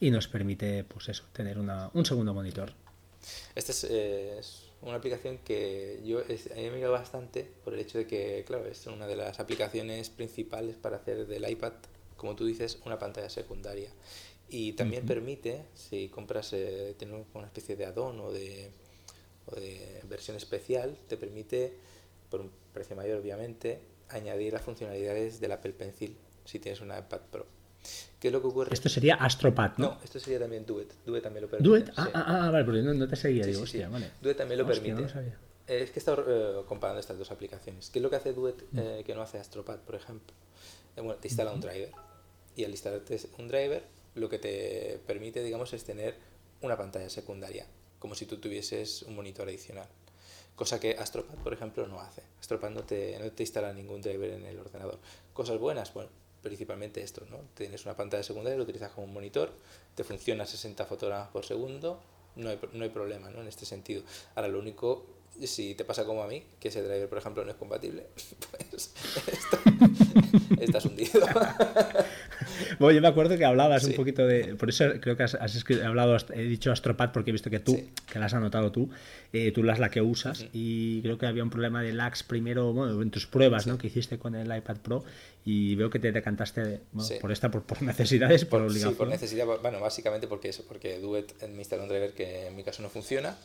y nos permite, pues eso, tener una, un segundo monitor. Esta es, una aplicación que yo he mirado bastante por el hecho de que, claro, es una de las aplicaciones principales para hacer del iPad, como tú dices, una pantalla secundaria. Y también permite, si compras, eh, tiene una especie de add-on o de, o de versión especial, te permite, por un precio mayor obviamente, añadir las funcionalidades del Apple Pencil si tienes una iPad Pro. ¿Qué es lo que ocurre? Esto sería Astropad, ¿no? No, esto sería también Duet. Duet también lo permite. ¿Duet? Ah, ah, ah, vale, porque no, te seguía, digo, hostia, vale. Duet también lo permite. es que he estado eh, comparando estas dos aplicaciones. ¿Qué es lo que hace Duet mm. eh, que no hace Astropad, por ejemplo? Eh, bueno, te instala un driver. Y al instalarte un driver, lo que te permite, digamos, es tener una pantalla secundaria, como si tú tuvieses un monitor adicional cosa que Astropad, por ejemplo, no hace. Astropad no te, no te instala ningún driver en el ordenador. Cosas buenas, bueno, principalmente esto, ¿no? Tienes una pantalla secundaria, lo utilizas como un monitor, te funciona 60 fotogramas por segundo, no hay, no hay problema, ¿no? En este sentido. Ahora, lo único, si te pasa como a mí, que ese driver, por ejemplo, no es compatible, pues estás hundido. Bueno, yo me acuerdo que hablabas un poquito de. Por eso creo que has, hablado, he dicho Astropad porque he visto que tú, que la has anotado tú, eh, tú las la que usas. Y creo que había un problema de lags primero, bueno, en tus pruebas ¿no? que hiciste con el iPad Pro. Y veo que te decantaste por esta, por, necesidades, por, obligación. Sí, por necesidad, bueno, básicamente porque eso, porque Duet me instala un driver que en mi caso no funciona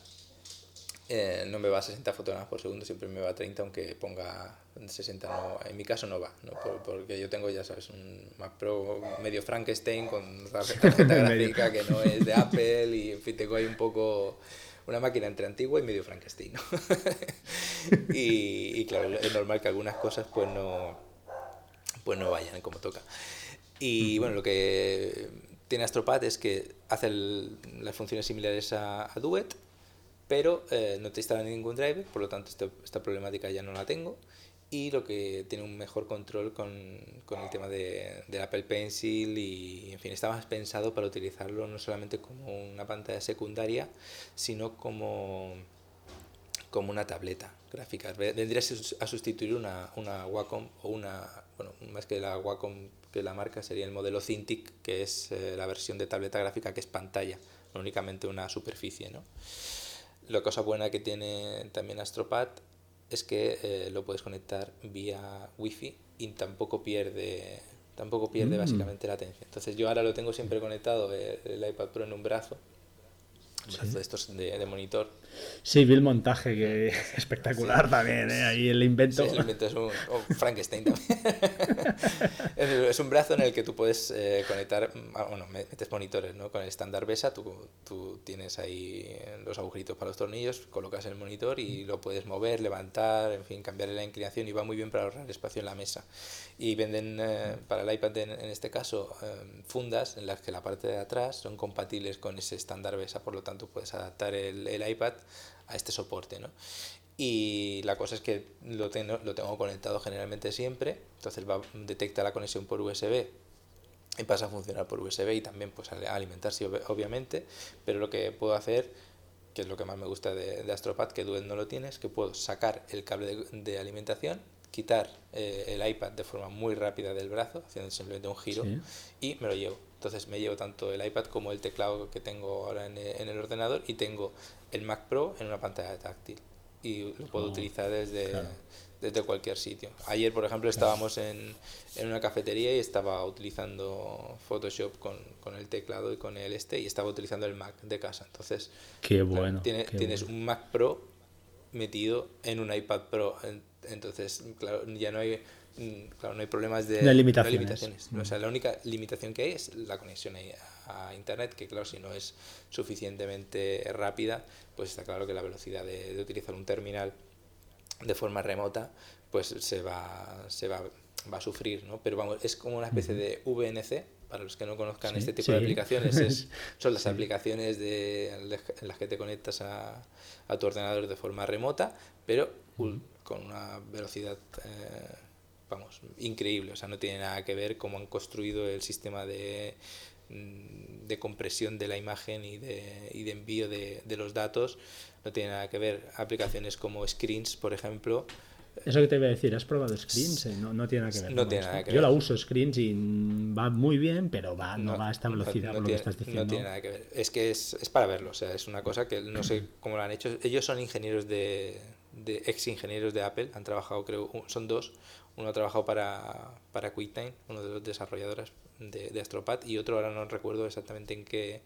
eh, no me va a 60 fotogramas por segundo, siempre me va a 30, aunque ponga 60, no, en mi caso no va, ¿no? porque yo tengo, ya sabes, un Mac Pro medio Frankenstein con tarjeta gráfica que no es de Apple y en fin, tengo ahí un poco una máquina entre antigua y medio Frankenstein. ¿no? y, claro, es normal que algunas cosas pues no, pues no vayan como toca. Y bueno, lo que tiene Astropad es que hace las funciones similares a, a Duet, pero eh, no te instala ningún driver, por lo tanto este, esta problemática ya no la tengo y lo que tiene un mejor control con, con el tema de, del Apple Pencil y en fin está más pensado para utilizarlo no solamente como una pantalla secundaria sino como como una tableta gráfica vendría a sustituir una, una Wacom o una bueno más que la Wacom que la marca sería el modelo Cintiq que es eh, la versión de tableta gráfica que es pantalla no únicamente una superficie ¿no? La cosa buena que tiene también Astropad es que eh, lo puedes conectar vía Wi-Fi y tampoco pierde tampoco pierde mm. básicamente la atención. Entonces yo ahora lo tengo siempre conectado el, el iPad Pro en un brazo de estos de, monitor. Sí, vi el montaje, que espectacular también, ¿eh? ahí el invento. Sí, el invento es un Frankenstein también. es un brazo en el que tú puedes eh, conectar, ah, bueno, metes monitores, ¿no? Con el estándar BESA, tú, tú tienes ahí los agujeritos para los tornillos, colocas el monitor y lo puedes mover, levantar, en fin, cambiarle la inclinación y va muy bien para ahorrar espacio en la mesa. Y venden eh, para el iPad en, en este caso fundas en las que la parte de atrás son compatibles con ese estándar BESA, por lo tanto puedes adaptar el, el iPad a este soporte, ¿no? Y la cosa es que lo tengo, lo tengo conectado generalmente siempre, entonces va, detecta la conexión por USB y pasa a funcionar por USB y también pues a alimentarse obviamente, pero lo que puedo hacer, que es lo que más me gusta de, de Astropad, que Duet no lo tiene, es que puedo sacar el cable de, alimentación, quitar eh, el iPad de forma muy rápida del brazo, haciendo simplemente un giro, y me lo llevo. Entonces me llevo tanto el iPad como el teclado que tengo ahora en el, ordenador y tengo el Mac Pro en una pantalla táctil y lo puedo oh, utilizar desde, desde cualquier sitio. Ayer, por ejemplo, estábamos en, en, una cafetería y estaba utilizando Photoshop con, con, el teclado y con el este y estaba utilizando el Mac de casa. Entonces, qué bueno. tienes un Mac Pro metido en un iPad Pro. Entonces, claro, ya no hay Mm, claro, no hay problemas de, limitaciones. O sea, la única limitación que hay es la conexión a, Internet, que claro, si no es suficientemente rápida, pues está claro que la velocidad de, utilizar un terminal de forma remota, pues se va, se va, va a sufrir, ¿no? Pero vamos, es como una especie de VNC, para los que no conozcan este tipo de aplicaciones, es, son las aplicaciones de, en las que te conectas a, a, tu ordenador de forma remota, pero con una velocidad eh, vamos, increíble. O sea, no tiene nada que ver cómo han construido el sistema de, de compresión de la imagen y de, y de envío de, de los datos no tiene nada que ver. Aplicaciones como Screens, por ejemplo, eso que te iba a decir, ¿has probado Screens? Eh, no, no tiene nada que ver. No tiene nada que Yo la uso Screens y va muy bien, pero va, no, va a esta velocidad por lo que estás diciendo. No tiene nada que ver. Es que es, es, para verlo, o sea, es una cosa que no sé cómo lo han hecho. Ellos son ingenieros de, de ex ingenieros de Apple, han trabajado, creo, son dos. Uno ha trabajado para, para QuickTime, uno de los desarrolladores de, de Astropad, y otro ahora no recuerdo exactamente en qué,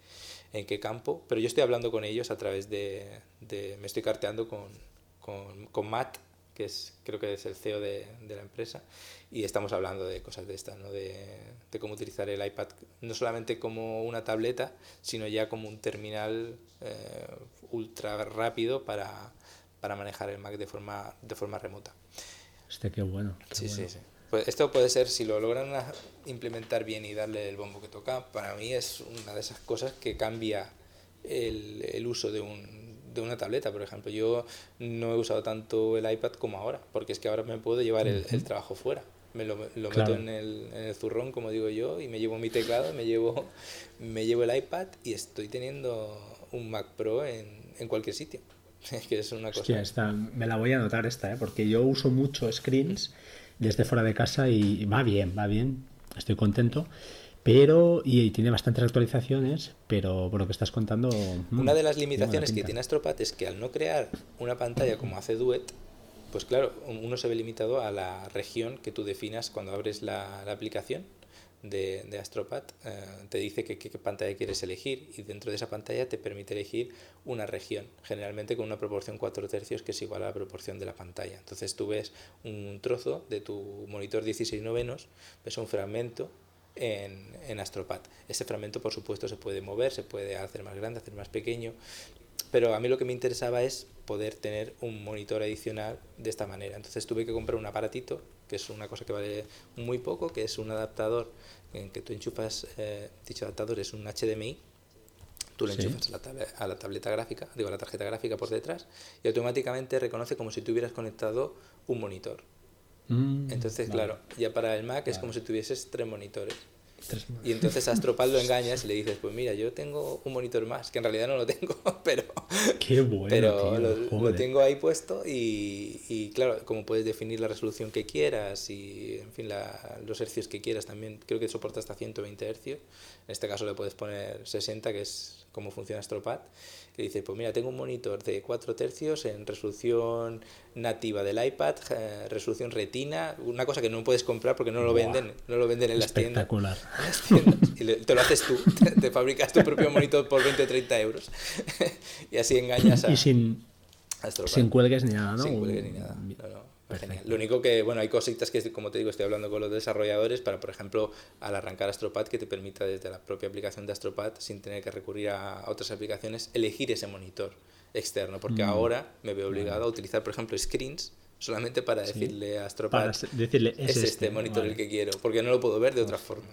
en qué campo, pero yo estoy hablando con ellos a través de, de me estoy carteando con, con, con Matt, que es, creo que es el CEO de, de la empresa, y estamos hablando de cosas de estas, ¿no? de, de, cómo utilizar el iPad no solamente como una tableta, sino ya como un terminal eh, ultra rápido para, para, manejar el Mac de forma, de forma remota. Este qué bueno. Qué sí, bueno. sí, sí. Pues esto puede ser, si lo logran implementar bien y darle el bombo que toca, para mí es una de esas cosas que cambia el, el uso de un, de una tableta, por ejemplo. Yo no he usado tanto el iPad como ahora, porque es que ahora me puedo llevar el, el trabajo fuera. Me lo, lo claro. meto en el, en el, zurrón, como digo yo, y me llevo mi teclado, me llevo, me llevo el iPad y estoy teniendo un Mac Pro en, en cualquier sitio. Es que es una cosa. Hostia, esta, me la voy a anotar esta, ¿eh? porque yo uso mucho screens desde fuera de casa y va bien, va bien. Estoy contento pero y, tiene bastantes actualizaciones, pero por lo que estás contando... Una de las limitaciones que tiene Astropat es que al no crear una pantalla como hace Duet, pues claro, uno se ve limitado a la región que tú definas cuando abres la, la aplicación de, de Astropat, eh, te dice que, qué pantalla quieres elegir y dentro de esa pantalla te permite elegir una región, generalmente con una proporción 4 tercios que es igual a la proporción de la pantalla. Entonces tú ves un trozo de tu monitor 16 novenos, ves un fragmento en, en Astropad. Ese fragmento, por supuesto, se puede mover, se puede hacer más grande, hacer más pequeño, pero a mí lo que me interesaba es poder tener un monitor adicional de esta manera. Entonces tuve que comprar un aparatito, que es una cosa que vale muy poco, que es un adaptador en que tú enchufas, eh, dicho adaptador es un HDMI, tú lo enchufas sí. a, la tabla, a la tableta gráfica, digo a la tarjeta gráfica por detrás, y automáticamente reconoce como si tuvieras conectado un monitor. Mm, Entonces, vale. claro, ya para el Mac Vale. es como si tuvieses tres monitores. Y entonces a Astropad lo engañas y le dices, pues mira, yo tengo un monitor más, que en realidad no lo tengo, pero, Qué bueno, pero tío, lo, lo tengo ahí puesto y, y claro, como puedes definir la resolución que quieras y en fin la- los hercios que quieras también, creo que soporta hasta 120 hercios, en este caso le puedes poner 60, que es como funciona Astropad, que dice, pues mira, tengo un monitor de 4 tercios en resolución nativa del iPad, eh, resolución retina, una cosa que no puedes comprar porque no lo Buah. venden, no lo venden en las tiendas. Espectacular. Y te lo haces tú, te, fabricas tu propio monitor por 20 o 30 euros y así engañas a, Y sin, a sin cuelgues ni nada, ¿no? Sin cuelgue ni nada. No, no, Perfecto. Genial. Lo único que, bueno, hay cositas que, como te digo, estoy hablando con los desarrolladores para, por ejemplo, al arrancar Astropad, que te permita desde la propia aplicación de Astropad, sin tener que recurrir a otras aplicaciones, elegir ese monitor externo. Porque Mm. ahora me veo obligado a utilizar, por ejemplo, screens solamente para Sí. decirle a Astropad, Para decirle, es, es, este, este, monitor vale. el que quiero, porque no lo puedo ver de otra forma.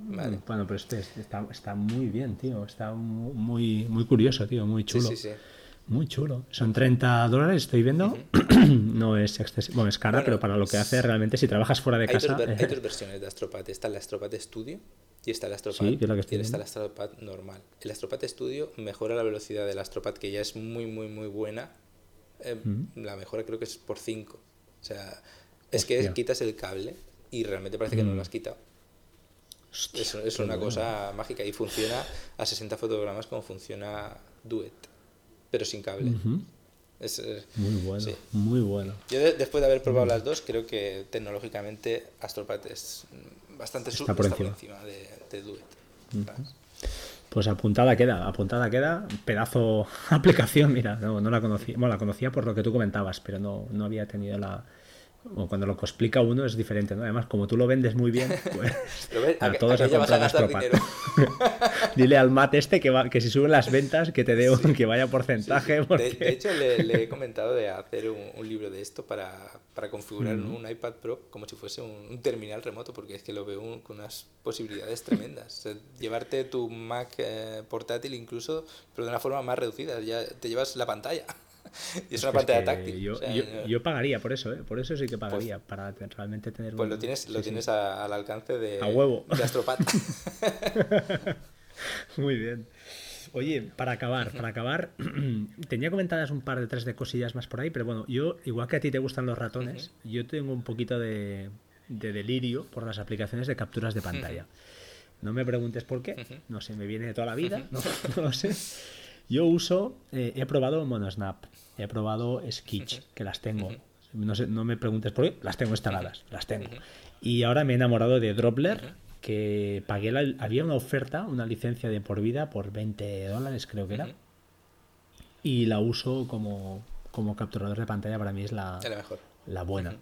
Vale. Mm, Bueno, pero este es- está, está muy bien, tío. Está mu- muy, muy curioso, tío. Muy chulo. sí, sí. Muy chulo. Son 30 dólares, estoy viendo. no es excesivo. Bueno, es cara, Bueno, pero para lo que hace realmente, si trabajas fuera de Hay dos, casa. ver- hay dos versiones de Astropad. Está el Astropad Studio y está el Astropad, Sí, que la y está el viendo. Astropad normal. El Astropad Studio mejora la velocidad del Astropad, que ya es muy, muy, muy buena. Eh, Mm. La mejora creo que es por 5. O sea, es que quitas el cable y realmente parece que no Mm. lo has quitado. Hostia, Es, una bueno. cosa mágica y funciona a 60 fotogramas como funciona Duet, pero sin cable. Ujú. Es, eh, Muy bueno, Sí. muy bueno. Yo de- después de haber probado las dos, creo que tecnológicamente Astropad es bastante su- Está por encima. de, de Duet. Pues apuntada queda, apuntada queda. Pedazo aplicación, mira, no, no la conocía. Bueno, la conocía por lo que tú comentabas, pero no, no había tenido la. O cuando lo explica uno es diferente, ¿no? Además, como tú lo vendes muy bien, pues ves, a todos a a ya vas a comprar gastar Astropad. dinero. Dile al Matt este que, va, que si suben las ventas, que te dé un- que vaya porcentaje. Sí, sí. porque- De, de hecho, le, le he comentado de hacer un, un libro de esto para, para configurar Mm. un iPad Pro como si fuese un, un terminal remoto, porque es que lo veo un- con unas posibilidades tremendas. O sea, llevarte tu Mac eh, portátil incluso, pero de una forma más reducida. Ya te llevas la pantalla. y es una pantalla táctil. Yo, yo, pagaría por eso, ¿eh? por eso sí que pagaría, pues para realmente tener Pues lo tienes, lo tienes al alcance de, a huevo. de Astropat. Muy bien. Oye, para acabar, para acabar, tenía comentadas un par de tres de cosillas más por ahí, pero bueno, yo, igual que a ti te gustan los ratones, yo tengo un poquito de, delirio por las aplicaciones de capturas de pantalla. No me preguntes por qué, no sé, me viene de toda la vida, no, lo sé. Yo uso, eh, he probado MonoSnap, he probado Sketch, que las tengo. No, sé, no me preguntes por qué, las tengo instaladas, las tengo. Y ahora me he enamorado de Dropler que pagué la, había una oferta, una licencia de por vida por 20 dólares creo que era. Y la uso como, como capturador de pantalla, para mí es la, la buena.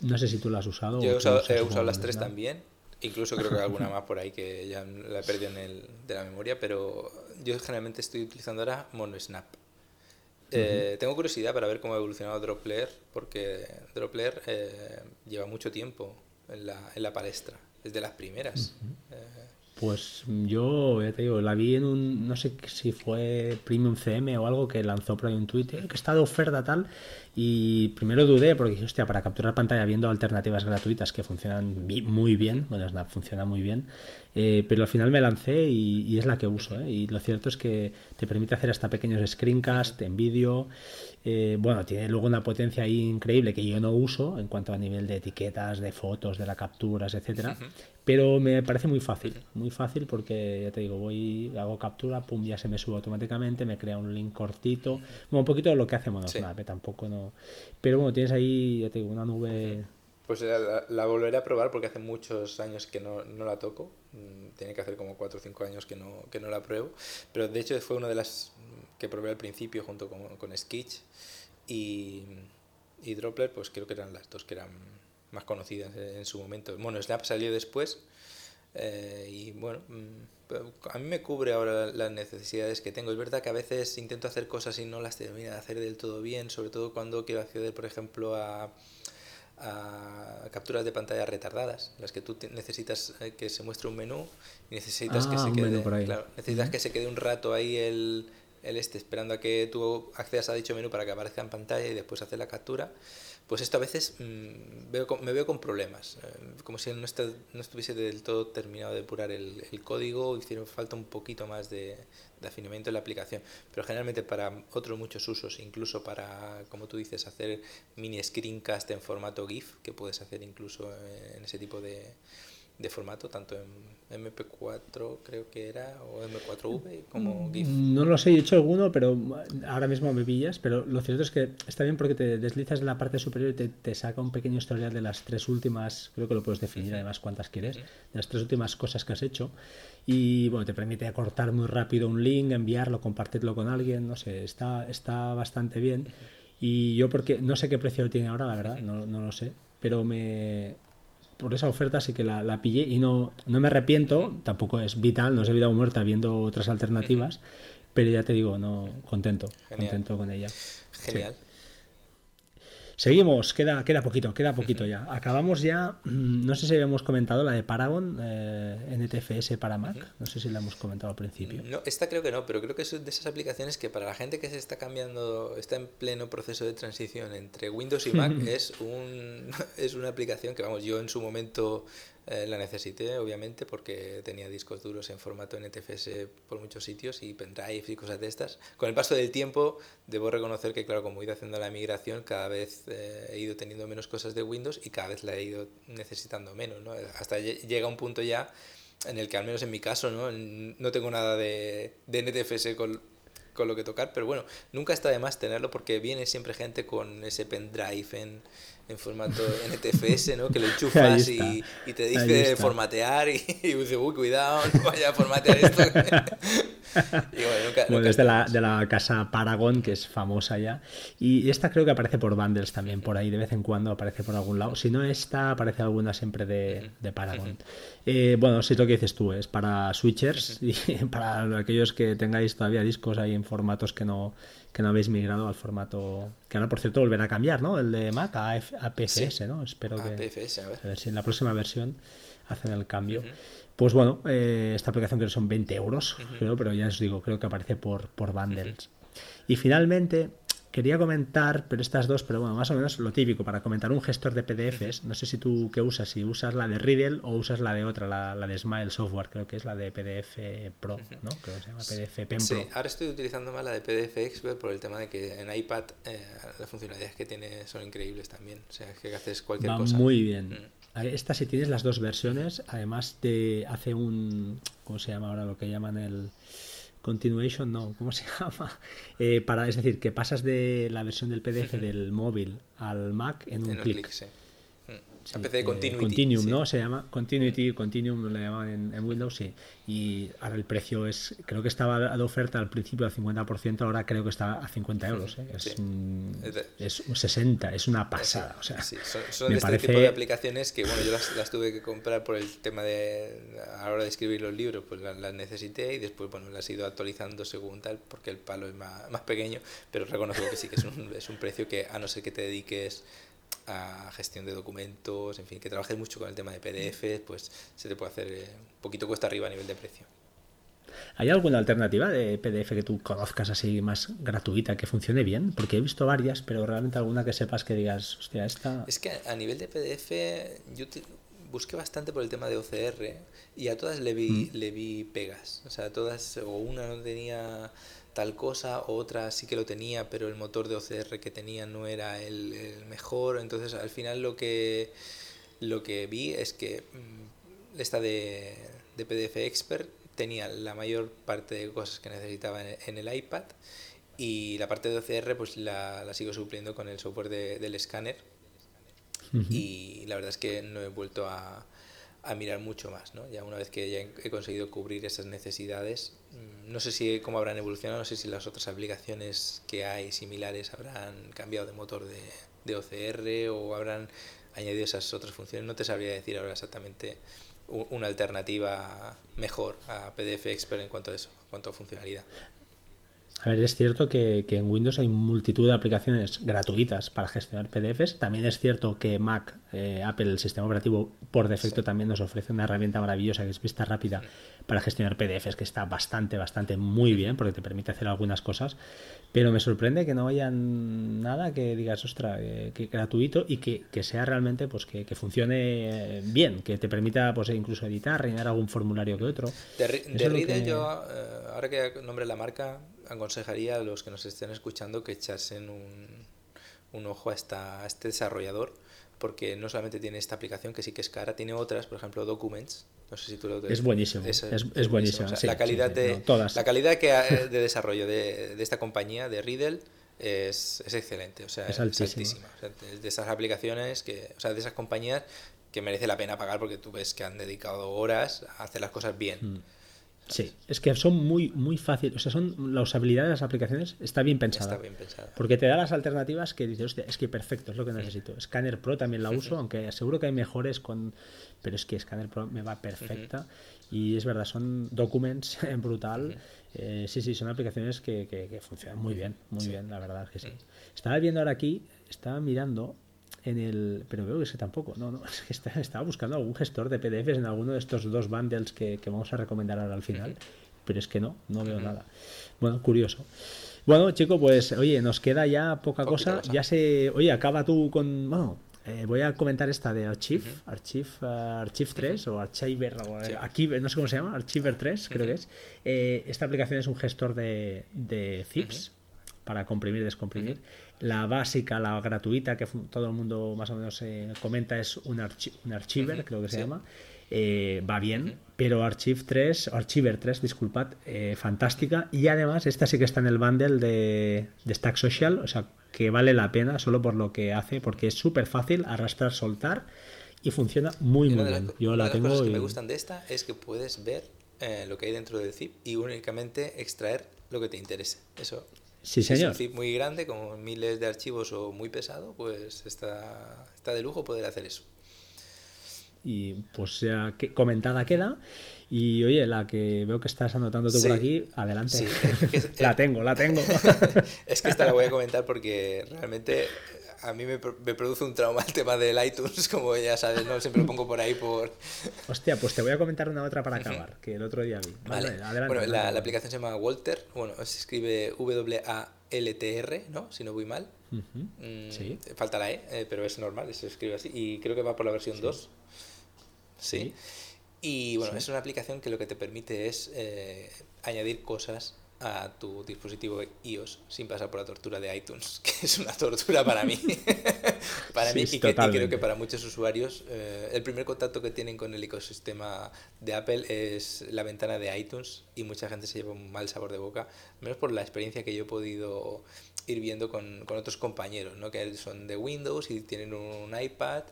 No sé si tú la has usado. Yo he usado, he usado las tres también. Incluso creo que hay alguna más por ahí que ya la he perdido en el, de la memoria, pero yo generalmente estoy utilizando ahora MonoSnap. Eh, tengo curiosidad para ver cómo ha evolucionado Dropler, porque Dropler eh, lleva mucho tiempo en la, en la palestra desde las primeras. Pues yo, ya te digo, la vi en un, no sé si fue Premium CM o algo que lanzó por ahí un Twitter, que está de oferta tal, y primero dudé porque dije, hostia, para capturar pantalla viendo alternativas gratuitas que funcionan muy bien, bueno, Snap funciona muy bien, eh, pero al final me lancé y, es la que uso, ¿eh? y lo cierto es que te permite hacer hasta pequeños screencasts en vídeo, eh, bueno, tiene luego una potencia ahí increíble que yo no uso en cuanto a nivel de etiquetas, de fotos, de las capturas, etcétera. Pero me parece muy fácil, muy fácil porque ya te digo, voy, hago captura, pum, ya se me sube automáticamente, me crea un link cortito, bueno, un poquito lo que hace Monosnap, sí. tampoco no. Pero bueno, tienes ahí, ya te digo, una nube. Pues la, volveré a probar porque hace muchos años que no, no, la toco. Mm, tiene que hacer como 4 o 5 años que no, que no la pruebo. Pero de hecho fue una de las que probé al principio junto con, con Sketch y, y Dropler, pues creo que eran las dos que eran más conocidas en su momento. Bueno, Snap salió después eh, y bueno, mm, a mí me cubre ahora las necesidades que tengo. Es verdad que a veces intento hacer cosas y no las termino de hacer del todo bien, sobre todo cuando quiero acceder, por ejemplo, a, a capturas de pantalla retardadas, las que tú necesitas eh, que se muestre un menú y necesitas que ah, se quede, claro, necesitas que se quede un rato ahí el el este esperando a que tú accedas a dicho menú para que aparezca en pantalla y después hacer la captura, pues esto a veces mm, veo, me veo con problemas, eh, como si no, no, estuviese del todo terminado de depurar el, el código, hiciera falta un poquito más de, de, afinamiento en la aplicación, pero generalmente para otros muchos usos, incluso para, como tú dices, hacer mini screencast en formato GIF, que puedes hacer incluso en ese tipo de, de formato, tanto en MP4 creo que era, o MP4V como mm, GIF. No lo sé, he hecho alguno, pero ahora mismo me pillas, pero lo cierto es que está bien porque te deslizas en la parte superior y te, te saca un pequeño historial de las tres últimas, creo que lo puedes definir además cuántas quieres, de las tres últimas cosas que has hecho. Y bueno, te permite acortar muy rápido un link, enviarlo, compartirlo con alguien, no sé, está, está bastante bien. Y yo porque no sé qué precio tiene ahora, la verdad, no, no lo sé, pero me, por esa oferta sí que la, la, pillé y no, no me arrepiento, tampoco es vital, no es vida o muerta viendo otras alternativas, pero ya te digo, no contento, contento con ella. Genial. Seguimos, queda, queda poquito, queda poquito ya. Acabamos ya, mm, no sé si habíamos comentado la de Paragon, eh, NTFS para Mac, no sé si la hemos comentado al principio. No, esta creo que no, pero creo que es de esas aplicaciones que para la gente que se está cambiando, está en pleno proceso de transición entre Windows y Mac, es, un, es una aplicación que, vamos, yo en su momento eh, la necesité, obviamente, porque tenía discos duros en formato NTFS por muchos sitios y pendrives y cosas de estas. Con el paso del tiempo, debo reconocer que, claro, como he ido haciendo la migración, cada vez eh, he ido teniendo menos cosas de Windows y cada vez la he ido necesitando menos, ¿no? Hasta llega un punto ya en el que, al menos en mi caso, no, no tengo nada de, de NTFS con, con lo que tocar, pero bueno, nunca está de más tenerlo porque viene siempre gente con ese pendrive en en formato NTFS, ¿no? Que lo enchufas y, y, te dice formatear y, y dice, uy, cuidado, no vaya a formatear esto. y bueno, nunca, bueno es de la, de la, casa Paragon, que es famosa ya. Y esta creo que aparece por bundles también, por ahí de vez en cuando aparece por algún lado. Si no esta, aparece alguna siempre de, de Paragon. Eh, bueno, si es lo que dices tú, es para switchers y para aquellos que tengáis todavía discos ahí en formatos que no que no habéis migrado al formato que ahora por cierto volverá a cambiar, ¿no? El de Mac a, PFS, ¿no? Espero que a ver. si en la próxima versión hacen el cambio. Pues bueno, eh, esta aplicación creo que son 20 euros, creo, pero ya os digo, creo que aparece por, por bundles. Y finalmente, quería comentar, pero estas dos, pero bueno, más o menos lo típico, para comentar un gestor de PDFs, no sé si tú qué usas, si usas la de Riddle o usas la de otra, la, de Smile Software, creo que es la de PDF Pro, ¿no? Creo que se llama PDF Pen Sí, ahora estoy utilizando más la de PDF Expert por el tema de que en iPad eh, las funcionalidades que tiene son increíbles también, o sea, que haces cualquier Va cosa. muy bien. Mm. Esta si tienes las dos versiones, además te hace un, ¿cómo se llama ahora lo que llaman el Continuation, no, ¿cómo se llama? Eh, para, es decir, que pasas de la versión del PDF del móvil al Mac en un clic. Sí, de Continuity. Continuum, ¿no? Se llama Continuity, Continuum lo llaman en, Windows, sí. Y ahora el precio es, creo que estaba de oferta al principio al 50%, ahora creo que está a 50 euros. ¿eh? Es, es, un 60, es una pasada. O sea, son, de este tipo de aplicaciones que, bueno, yo las, tuve que comprar por el tema de, a la hora de escribir los libros, pues las, necesité y después, bueno, las he ido actualizando según tal, porque el palo es más, más pequeño, pero reconozco que sí, que es un, es un precio que, a no ser que te dediques a gestión de documentos, en fin, que trabajes mucho con el tema de PDF, pues se te puede hacer eh, un poquito cuesta arriba a nivel de precio. ¿Hay alguna alternativa de PDF que tú conozcas así más gratuita que funcione bien? Porque he visto varias, pero realmente alguna que sepas que digas, hostia, esta... Es que a nivel de PDF yo busqué bastante por el tema de OCR y a todas le vi, mm. le vi pegas. O sea, todas, o una no tenía tal cosa, otra sí que lo tenía, pero el motor de OCR que tenía no era el, mejor. Entonces al final lo que, lo que vi es que mm, esta de, de, PDF Expert tenía la mayor parte de cosas que necesitaba en, el iPad y la parte de OCR pues la, la sigo supliendo con el software del escáner y la verdad es que no he vuelto a, a mirar mucho más, ¿no? Ya una vez que ya he conseguido cubrir esas necesidades, mm, no sé si cómo habrán evolucionado, no sé si las otras aplicaciones que hay similares habrán cambiado de motor de, de OCR o habrán añadido esas otras funciones. No te sabría decir ahora exactamente una alternativa mejor a PDF Expert en cuanto a eso, en cuanto a funcionalidad. A ver, es cierto que, en Windows hay multitud de aplicaciones gratuitas para gestionar PDFs. También es cierto que Mac, eh, Apple, el sistema operativo, por defecto también nos ofrece una herramienta maravillosa que es vista rápida para gestionar PDFs, que está bastante, bastante muy bien porque te permite hacer algunas cosas. Pero me sorprende que no haya nada que digas, ostra, eh, que gratuito y que, sea realmente pues que, funcione bien, que te permita pues incluso editar, rellenar algún formulario que otro. De, de yo, eh, ahora que nombre la marca, aconsejaría a los que nos estén escuchando que echasen un, un ojo a, esta, a este desarrollador porque no solamente tiene esta aplicación que sí que es cara, tiene otras, por ejemplo, Documents. No sé si tú lo Es buenísimo. Es, es, buenísimo. la calidad, de, la calidad que, de desarrollo de, de, esta compañía, de Riddle, es, es excelente. O sea, es altísima. de esas aplicaciones, que, o sea, de esas compañías que merece la pena pagar porque tú ves que han dedicado horas a hacer las cosas bien. Mm. Sí, es que son muy, muy fáciles. O sea, son la usabilidad de las aplicaciones está bien pensada. Está bien pensada. Porque te da las alternativas que dices, hostia, es que perfecto, es lo que necesito. Scanner Pro también la uso, aunque seguro que hay mejores con. Pero es que Scanner Pro me va perfecta. Y es verdad, son documents en brutal. Eh, sí, sí, son aplicaciones que, que, funcionan muy bien, muy bien, la verdad que sí. Estaba viendo ahora aquí, estaba mirando en el. Pero veo que ese tampoco. No, no. Es que estaba buscando algún gestor de PDFs en alguno de estos dos bundles que, vamos a recomendar ahora al final. Pero es que no, no veo nada. Bueno, curioso. Bueno, chico, pues oye, nos queda ya poca cosa. Ya se. Oye, acaba tú con. Bueno, eh, voy a comentar esta de Archive, Archive, uh, Archive 3 o Archiver, aquí, no sé cómo se llama, Archiver 3, creo que es. Eh, esta aplicación es un gestor de, de zips para comprimir y descomprimir. La básica, la gratuita, que todo el mundo más o menos eh, comenta, es un, un archiver, creo que se llama. Eh, va bien, pero Archive 3, Archiver 3, disculpad, eh, fantástica. Y además, esta sí que está en el bundle de, de Stack Social, o sea, que vale la pena solo por lo que hace, porque es súper fácil arrastrar, soltar y funciona muy, muy bien. Yo la tengo. Las cosas que me gustan de esta es que puedes ver lo que hay dentro del zip y únicamente extraer lo que te interese. Eso Sí, señor. Es un zip muy grande, con miles de archivos o muy pesado, pues está, está de lujo poder hacer eso. Y pues ya que comentada queda. Y oye, la que veo que estás anotando tú por aquí, adelante. la tengo, la tengo. es que esta la voy a comentar porque realmente a mí me, me, produce un trauma el tema del iTunes, como ya sabes, ¿no? Siempre lo pongo por ahí por... Hostia, pues te voy a comentar una otra para acabar, que el otro día vi. Vale, Bueno, La, aplicación se llama Walter, bueno, se escribe W-A... LTR, ¿no? Si no voy mal. Mm, sí. Falta la E, eh, pero es normal, se escribe así. Y creo que va por la versión 2. Sí. Y bueno, es una aplicación que lo que te permite es eh, añadir cosas a tu dispositivo iOS sin pasar por la tortura de iTunes, que es una tortura para mí. para mí y, que, creo que para muchos usuarios eh, el primer contacto que tienen con el ecosistema de Apple es la ventana de iTunes y mucha gente se lleva un mal sabor de boca, menos por la experiencia que yo he podido ir viendo con, con otros compañeros, ¿no? que son de Windows y tienen un iPad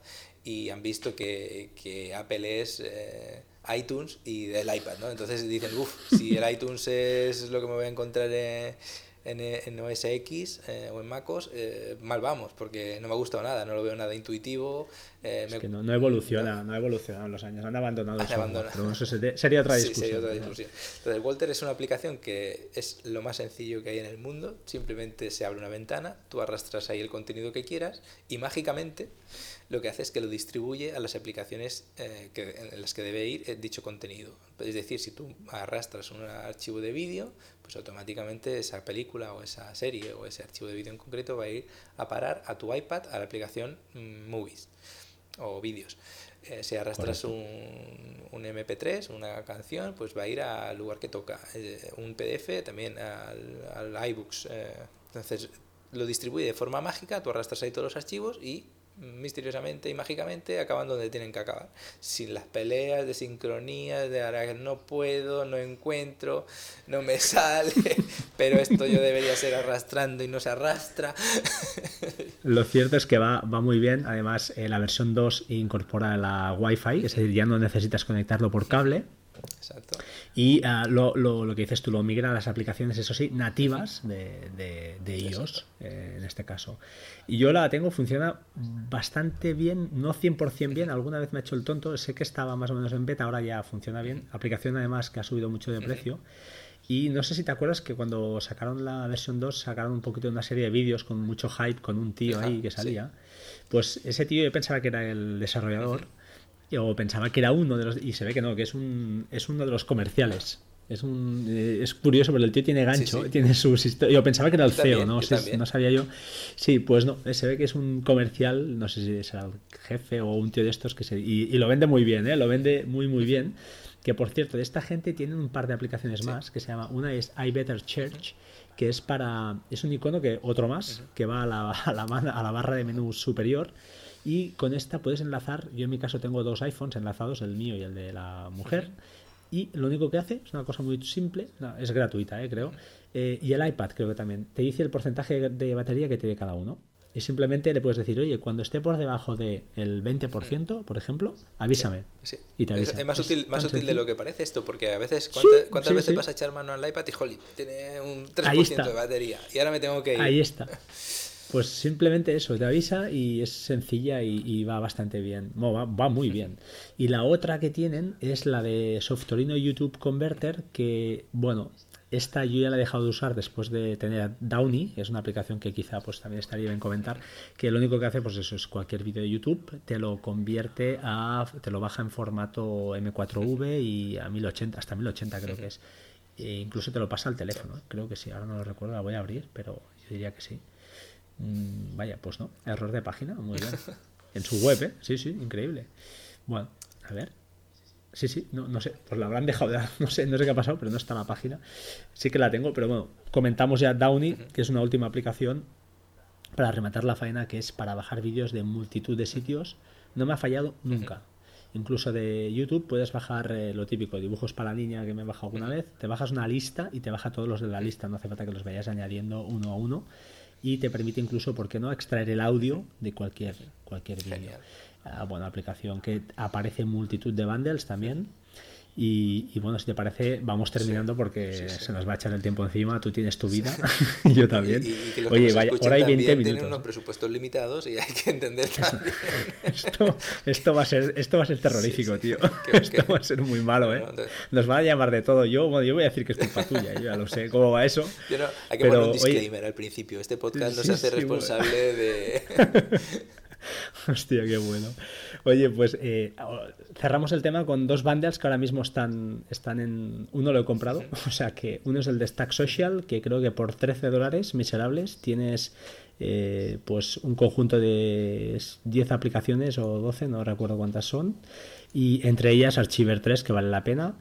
y han visto que, que Apple es... Eh, iTunes y del iPad, ¿no? Entonces dicen, uff, si el iTunes es lo que me voy a encontrar en, en, OS X eh, o en MacOS, eh, mal vamos, porque no me ha gustado nada, no lo veo nada intuitivo. Eh, es que no, evoluciona, no, ha evolucionado en los años, han abandonado el eso sería otra discusión. sería otra discusión. Entonces, Walter es una aplicación que es lo más sencillo que hay en el mundo, simplemente se abre una ventana, tú arrastras ahí el contenido que quieras y mágicamente lo que hace es que lo distribuye a las aplicaciones eh, que, en las que debe ir eh, dicho contenido. Es decir, si tú arrastras un archivo de vídeo, pues automáticamente esa película o esa serie o ese archivo de vídeo en concreto va a ir a parar a tu iPad a la aplicación mm, Movies o vídeos. Eh, si arrastras un, un, MP3, una canción, pues va a ir al lugar que toca. un PDF también al, al iBooks. entonces lo distribuye de forma mágica, tú arrastras ahí todos los archivos y misteriosamente y mágicamente acaban donde tienen que acabar. Sin las peleas de sincronía, de ahora no puedo, no encuentro, no me sale, pero esto yo debería ser arrastrando y no se arrastra. Lo cierto es que va, va muy bien. Además, eh, la versión 2 incorpora la Wi-Fi, es decir, ya no necesitas conectarlo por cable. Exacto. Y ah, lo, lo, lo, que dices tú, lo migra a las aplicaciones, eso sí, nativas de, de, de iOS, eh, en este caso. Y yo la tengo, funciona bastante bien, no 100% bien, alguna vez me ha hecho el tonto, sé que estaba más o menos en beta, ahora ya funciona bien. Aplicación además que ha subido mucho de precio. Y no sé si te acuerdas que cuando sacaron la versión 2 sacaron un poquito de una serie de vídeos con mucho hype, con un tío ahí que salía. Pues ese tío yo pensaba que era el desarrollador o pensaba que era uno de los. Y se ve que no, que es, un, es uno de los comerciales. Es, un, eh, es curioso, pero el tío tiene gancho, tiene sus Yo pensaba que era el CEO, ¿no? no sabía yo. Sí, pues no, se ve que es un comercial, no sé si es el jefe o un tío de estos que se. Y, lo vende muy bien, ¿eh? Lo vende muy, muy bien. Que por cierto, de esta gente tienen un par de aplicaciones más que se llama. Una es iBetter Church, que es para. Es un icono que, otro más, que va a la, a la, a la barra de menú superior y con esta puedes enlazar, yo en mi caso tengo dos iPhones enlazados, el mío y el de la mujer, y lo único que hace es una cosa muy simple, es gratuita, eh, creo, eh, y el iPad creo que también, te dice el porcentaje de batería que tiene cada uno. Y simplemente le puedes decir, oye, cuando esté por debajo del 20%, por ejemplo, avísame. Y te avisa. Es, más útil, más útil de lo que parece esto, porque a veces, ¿cuántas, veces vas a echar mano al iPad y, jolly, tiene un 3% de batería y ahora me tengo que ir? Ahí está. Pues simplemente eso, te avisa y es sencilla y, va bastante bien. va, muy bien. Y la otra que tienen es la de Softorino YouTube Converter, que, bueno, esta yo ya la he dejado de usar después de tener Downy, es una aplicación que quizá pues también estaría bien comentar, que lo único que hace pues eso es cualquier vídeo de YouTube, te lo convierte a, te lo baja en formato M4V y a 1080, hasta 1080 creo que es. E incluso te lo pasa al teléfono, creo que sí, ahora no lo recuerdo, la voy a abrir, pero yo diría que sí. Mm, vaya, pues no, error de página, muy bien. En su web, ¿eh? Sí, sí, increíble. Bueno, a ver. Sí, sí, no, no sé, pues la habrán dejado de no sé, no sé qué ha pasado, pero no está en la página. Sí que la tengo, pero bueno, comentamos ya Downy, que es una última aplicación para rematar la faena, que es para bajar vídeos de multitud de sitios. No me ha fallado nunca. Incluso de YouTube puedes bajar eh, lo típico, dibujos para la niña que me he bajado alguna vez. Te bajas una lista y te baja todos los de la lista, no hace falta que los vayas añadiendo uno a uno y te permite incluso, ¿por qué no?, extraer el audio de cualquier, cualquier vídeo. Ah, bueno, aplicación que aparece en multitud de bundles también y, bueno, si te parece, vamos terminando porque se nos va a echar el tiempo encima. Tú tienes tu vida y yo también. Oye, vaya, ahora hay 20 minutos. Tienen unos presupuestos limitados y hay que entender también. esto, esto, va a ser, esto va a ser terrorífico, tío. esto va a ser muy malo, ¿eh? Nos van a llamar de todo. Yo, bueno, yo voy a decir que es culpa tuya, yo ya lo sé cómo va eso. hay que poner un disclaimer al principio. Este podcast no se hace responsable de. Hostia, qué bueno. Oye, pues eh, cerramos el tema con dos bundles que ahora mismo están, están en... Uno lo he comprado, o sea que uno es el de Stack Social, que creo que por 13 dólares miserables tienes eh, pues un conjunto de 10 aplicaciones o 12, no recuerdo cuántas son, y entre ellas Archiver 3, que vale la pena.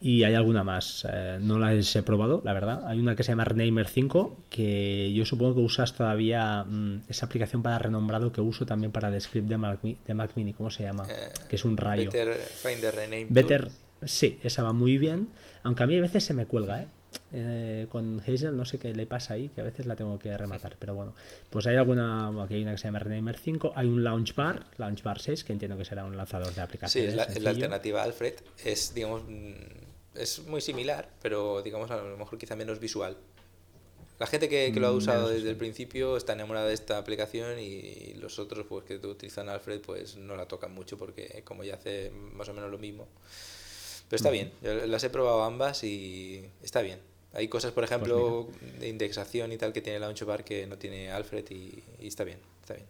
Y hay alguna más, eh, no las he probado, la verdad. Hay una que se llama Renamer 5, que yo supongo que usas todavía mm, esa aplicación para renombrado que uso también para el script de Mac, de Mac Mini, ¿cómo se llama? Eh, que es un rayo. Better Finder Rename. Better, sí, esa va muy bien, aunque a mí a veces se me cuelga, ¿eh? Eh, con Hazel no sé qué le pasa ahí, que a veces la tengo que rematar, pero bueno, pues hay alguna, aquí hay una que se llama Renamer 5, hay un Launchbar, Launchbar 6, que entiendo que será un lanzador de aplicaciones. Sí, es la, alternativa Alfred, es, digamos, mm, es muy similar, pero digamos a lo mejor quizá menos visual. La gente que, que lo ha mm, usado desde el principio está enamorada de esta aplicación y los otros pues que utilizan Alfred pues no la tocan mucho porque como ya hace más o menos lo mismo. Pero está bien, las he probado ambas y está bien. Hay cosas, por pues ejemplo, de indexación y tal que tiene Launchbar que no tiene Alfred y, está bien, está bien.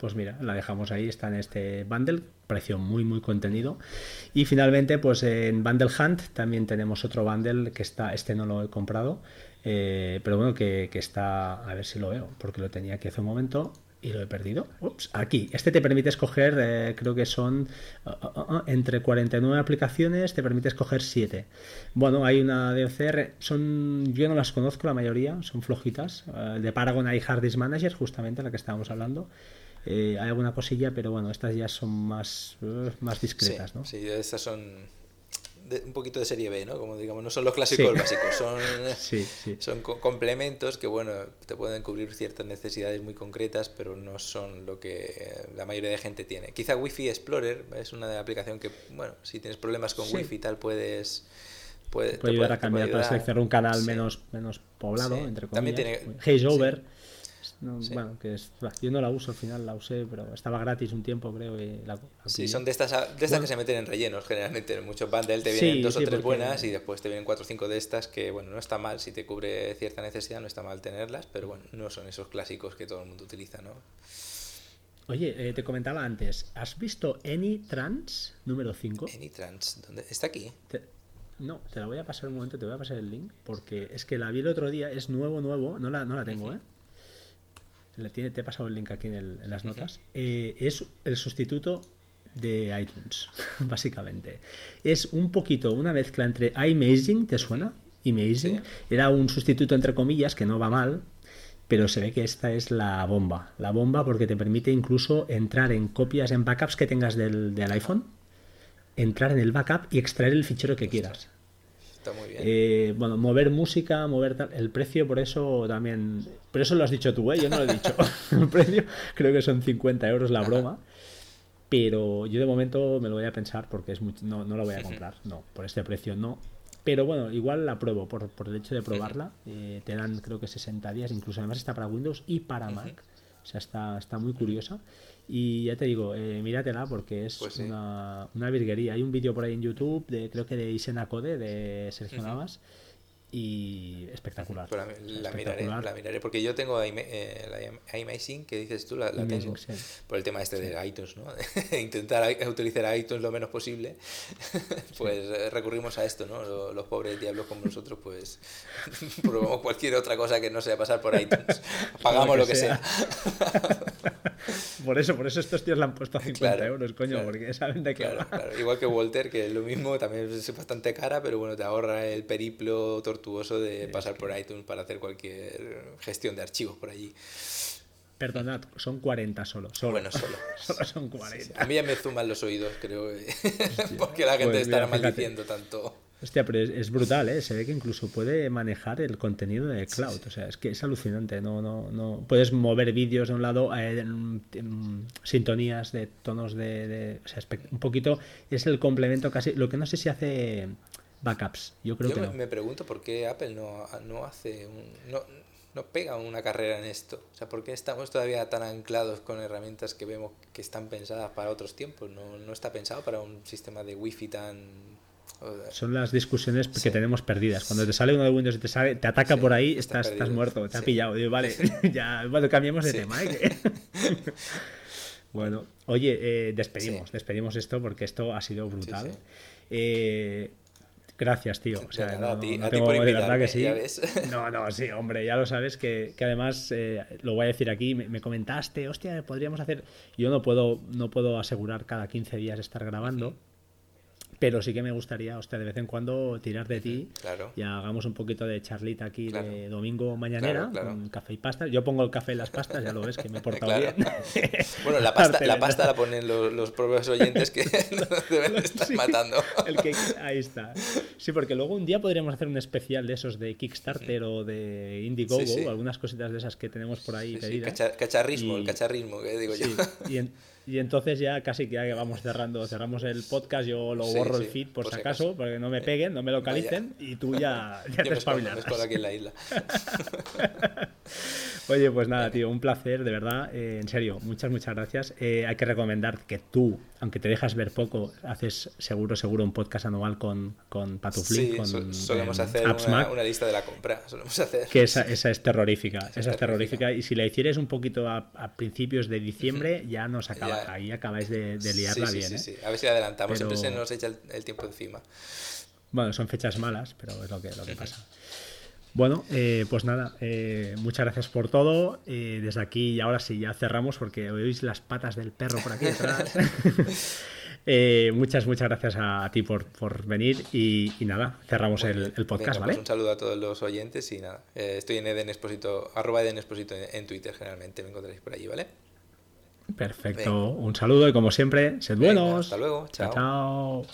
Pues mira, la dejamos ahí, está en este bundle, precio muy muy contenido. Y finalmente, pues en Bundle Hunt también tenemos otro bundle que está, este no lo he comprado, eh, pero bueno, que, está, a ver si lo veo, porque lo tenía aquí hace un momento, y lo he perdido. Ups, aquí. Este te permite escoger, eh, creo que son uh, uh, uh, entre 49 aplicaciones, te permite escoger 7. Bueno, hay una de OCR, son, yo no las conozco la mayoría, son flojitas. Eh, de Paragon hay Hard Disk Manager, justamente la que estábamos hablando. Eh, hay alguna cosilla, pero bueno, estas ya son más, más discretas, ¿no? Sí, estas son un poquito de serie B, ¿no? Como digamos, no son los clásicos básicos, son, son complementos que, bueno, te pueden cubrir ciertas necesidades muy concretas, pero no son lo que la mayoría de gente tiene. Quizá Wi-Fi Explorer es una aplicación que, bueno, si tienes problemas con Wi-Fi y tal, puedes... Puede, puede ayudar a cambiar, para seleccionar un canal menos, menos poblado, entre comillas. También tiene... Haze Over bueno, que es, yo no la uso al final, la usé, pero estaba gratis un tiempo, creo. Y la, sí, son de estas, de estas que se meten en rellenos generalmente. En muchos bundles te vienen dos o tres buenas y después te vienen cuatro o cinco de estas que, bueno, no está mal si te cubre cierta necesidad, no está mal tenerlas, pero bueno, no son esos clásicos que todo el mundo utiliza, ¿no? Oye, eh, te comentaba antes, ¿has visto AnyTrans número 5? AnyTrans, ¿dónde? ¿Está aquí? no, te la voy a pasar un momento, te voy a pasar el link, porque es que la vi el otro día, es nuevo, nuevo, no la, no la tengo, ¿eh? Te he pasado el link aquí en, las notas, eh, es el sustituto de iTunes, básicamente. Es un poquito una mezcla entre iMazing, ¿te suena? Imaging. Era un sustituto entre comillas que no va mal, pero se ve que esta es la bomba. La bomba porque te permite incluso entrar en copias, en backups que tengas del, del iPhone, entrar en el backup y extraer el fichero que quieras. Está muy bien. Eh, bueno, mover música, mover tal, el precio por eso también, por eso lo has dicho tú, ¿eh? yo no lo he dicho. el precio creo que son 50 euros la broma, pero yo de momento me lo voy a pensar porque es no, no lo voy a comprar, no, por este precio no. Pero bueno, igual la pruebo por, por el hecho de probarla. Eh, te dan creo que 60 días, incluso además está para Windows y para Mac. O sea, está, está muy curiosa. Y ya te digo, eh, míratela porque es pues una, una, virguería. Hay un vídeo por ahí en YouTube, de creo que de Isena Code, de Sergio Navas, y espectacular. la, Miraré, la miraré, porque yo tengo eh, la que dices tú, la, tengo por el tema este de iTunes, ¿no? Intentar utilizar iTunes lo menos posible, pues eh, recurrimos a esto, ¿no? Los, pobres diablos como nosotros, pues probamos cualquier otra cosa que no sea pasar por iTunes, pagamos lo que, sea. por eso, por eso estos tíos la han puesto a 50 euros, coño, porque saben de qué claro, Igual que Walter, que es lo mismo, también es bastante cara, pero bueno, te ahorra el periplo tortuoso de pasar por iTunes para hacer cualquier gestión de archivos por allí. Perdonad, son 40 solo. solo. Bueno, solo. solo son 40. A mí ya me zuman los oídos, creo, porque la gente pues estará maldiciendo tanto. Hostia, pero es, brutal, ¿eh? Se ve que incluso puede manejar el contenido de cloud. O sea, es que es alucinante. No, no, no. Puedes mover vídeos de un lado, eh, sintonías de tonos de, o sea, un poquito. Es el complemento casi. Lo que no sé si hace backups. Yo creo que me, me pregunto por qué Apple no, no hace un, no, no pega una carrera en esto. O sea, ¿por qué estamos todavía tan anclados con herramientas que vemos que están pensadas para otros tiempos? No, no está pensado para un sistema de wifi tan son las discusiones que tenemos perdidas. Cuando te sale uno de Windows y te sale, te ataca por ahí, estás, estás muerto, te ha pillado. Digo, vale, ya, bueno, cambiamos de tema. ¿eh? Bueno, oye, eh, despedimos, despedimos esto porque esto ha sido brutal. Eh, gracias, tío. O sea, no, ti, tengo, por de verdad que sí. ya ves. No, no, sí, hombre, ya lo sabes que, que además eh, lo voy a decir aquí. Me, me comentaste, hostia, podríamos hacer. Yo no puedo, no puedo asegurar cada 15 días estar grabando. Pero sí que me gustaría, hostia, de vez en cuando tirar de ti Claro. y hagamos un poquito de charlita aquí Claro. de domingo mañanera, Claro, con café y pasta. Yo pongo el café en las pastas, ya lo ves que me he portado bien. Bueno, la pasta, la pasta la ponen los, los propios oyentes que nos deben estar Sí, matando. el que- ahí está. Sí, porque luego un día podríamos hacer un especial de esos de Kickstarter o de Indiegogo, Sí, sí. o algunas cositas de esas que tenemos por ahí pedidas. cacha- cacharrismo, Y- el cacharrismo, que digo yo. y, en- y entonces ya casi que ya vamos cerrando, cerramos el podcast, yo lo Sí, borro el feed por, por si acaso, acaso. porque no me peguen, no me localicen y tú ya, ya Yo te me espabilarás. aquí en la isla. Oye, pues nada, tío, un placer, de verdad, eh, en serio, muchas, muchas gracias. Eh, hay que recomendar que tú, aunque te dejas ver poco, haces seguro, seguro un podcast anual con, con Patuflin, Sí, con so- solemos em, hacer una, lista de la compra. Solemos hacer. que esa, esa es terrorífica, esa, Esa es terrorífica. Y si la hicierais un poquito a, a principios de diciembre, ya nos acaba, Ya. ahí acabáis de, de Sí, liarla sí, bien. sí, ¿eh? sí. A ver si la adelantamos. Siempre se nos echa el, el tiempo encima. Bueno, son fechas malas, pero es lo que, lo que pasa. Bueno, eh, pues nada, eh, muchas gracias por todo. Eh, desde aquí y ahora sí, ya cerramos porque oís las patas del perro por aquí detrás. Eh, muchas, muchas gracias a, ti por, por venir y, y nada, cerramos el, podcast, Venga, ¿vale? pues un saludo a todos los oyentes y nada. estoy en Eden Exposito, arroba Eden Exposito en, en Twitter generalmente. Me encontraréis por allí, ¿vale? Perfecto, Venga. un saludo y como siempre, sed Venga, buenos. hasta luego, chao. chao.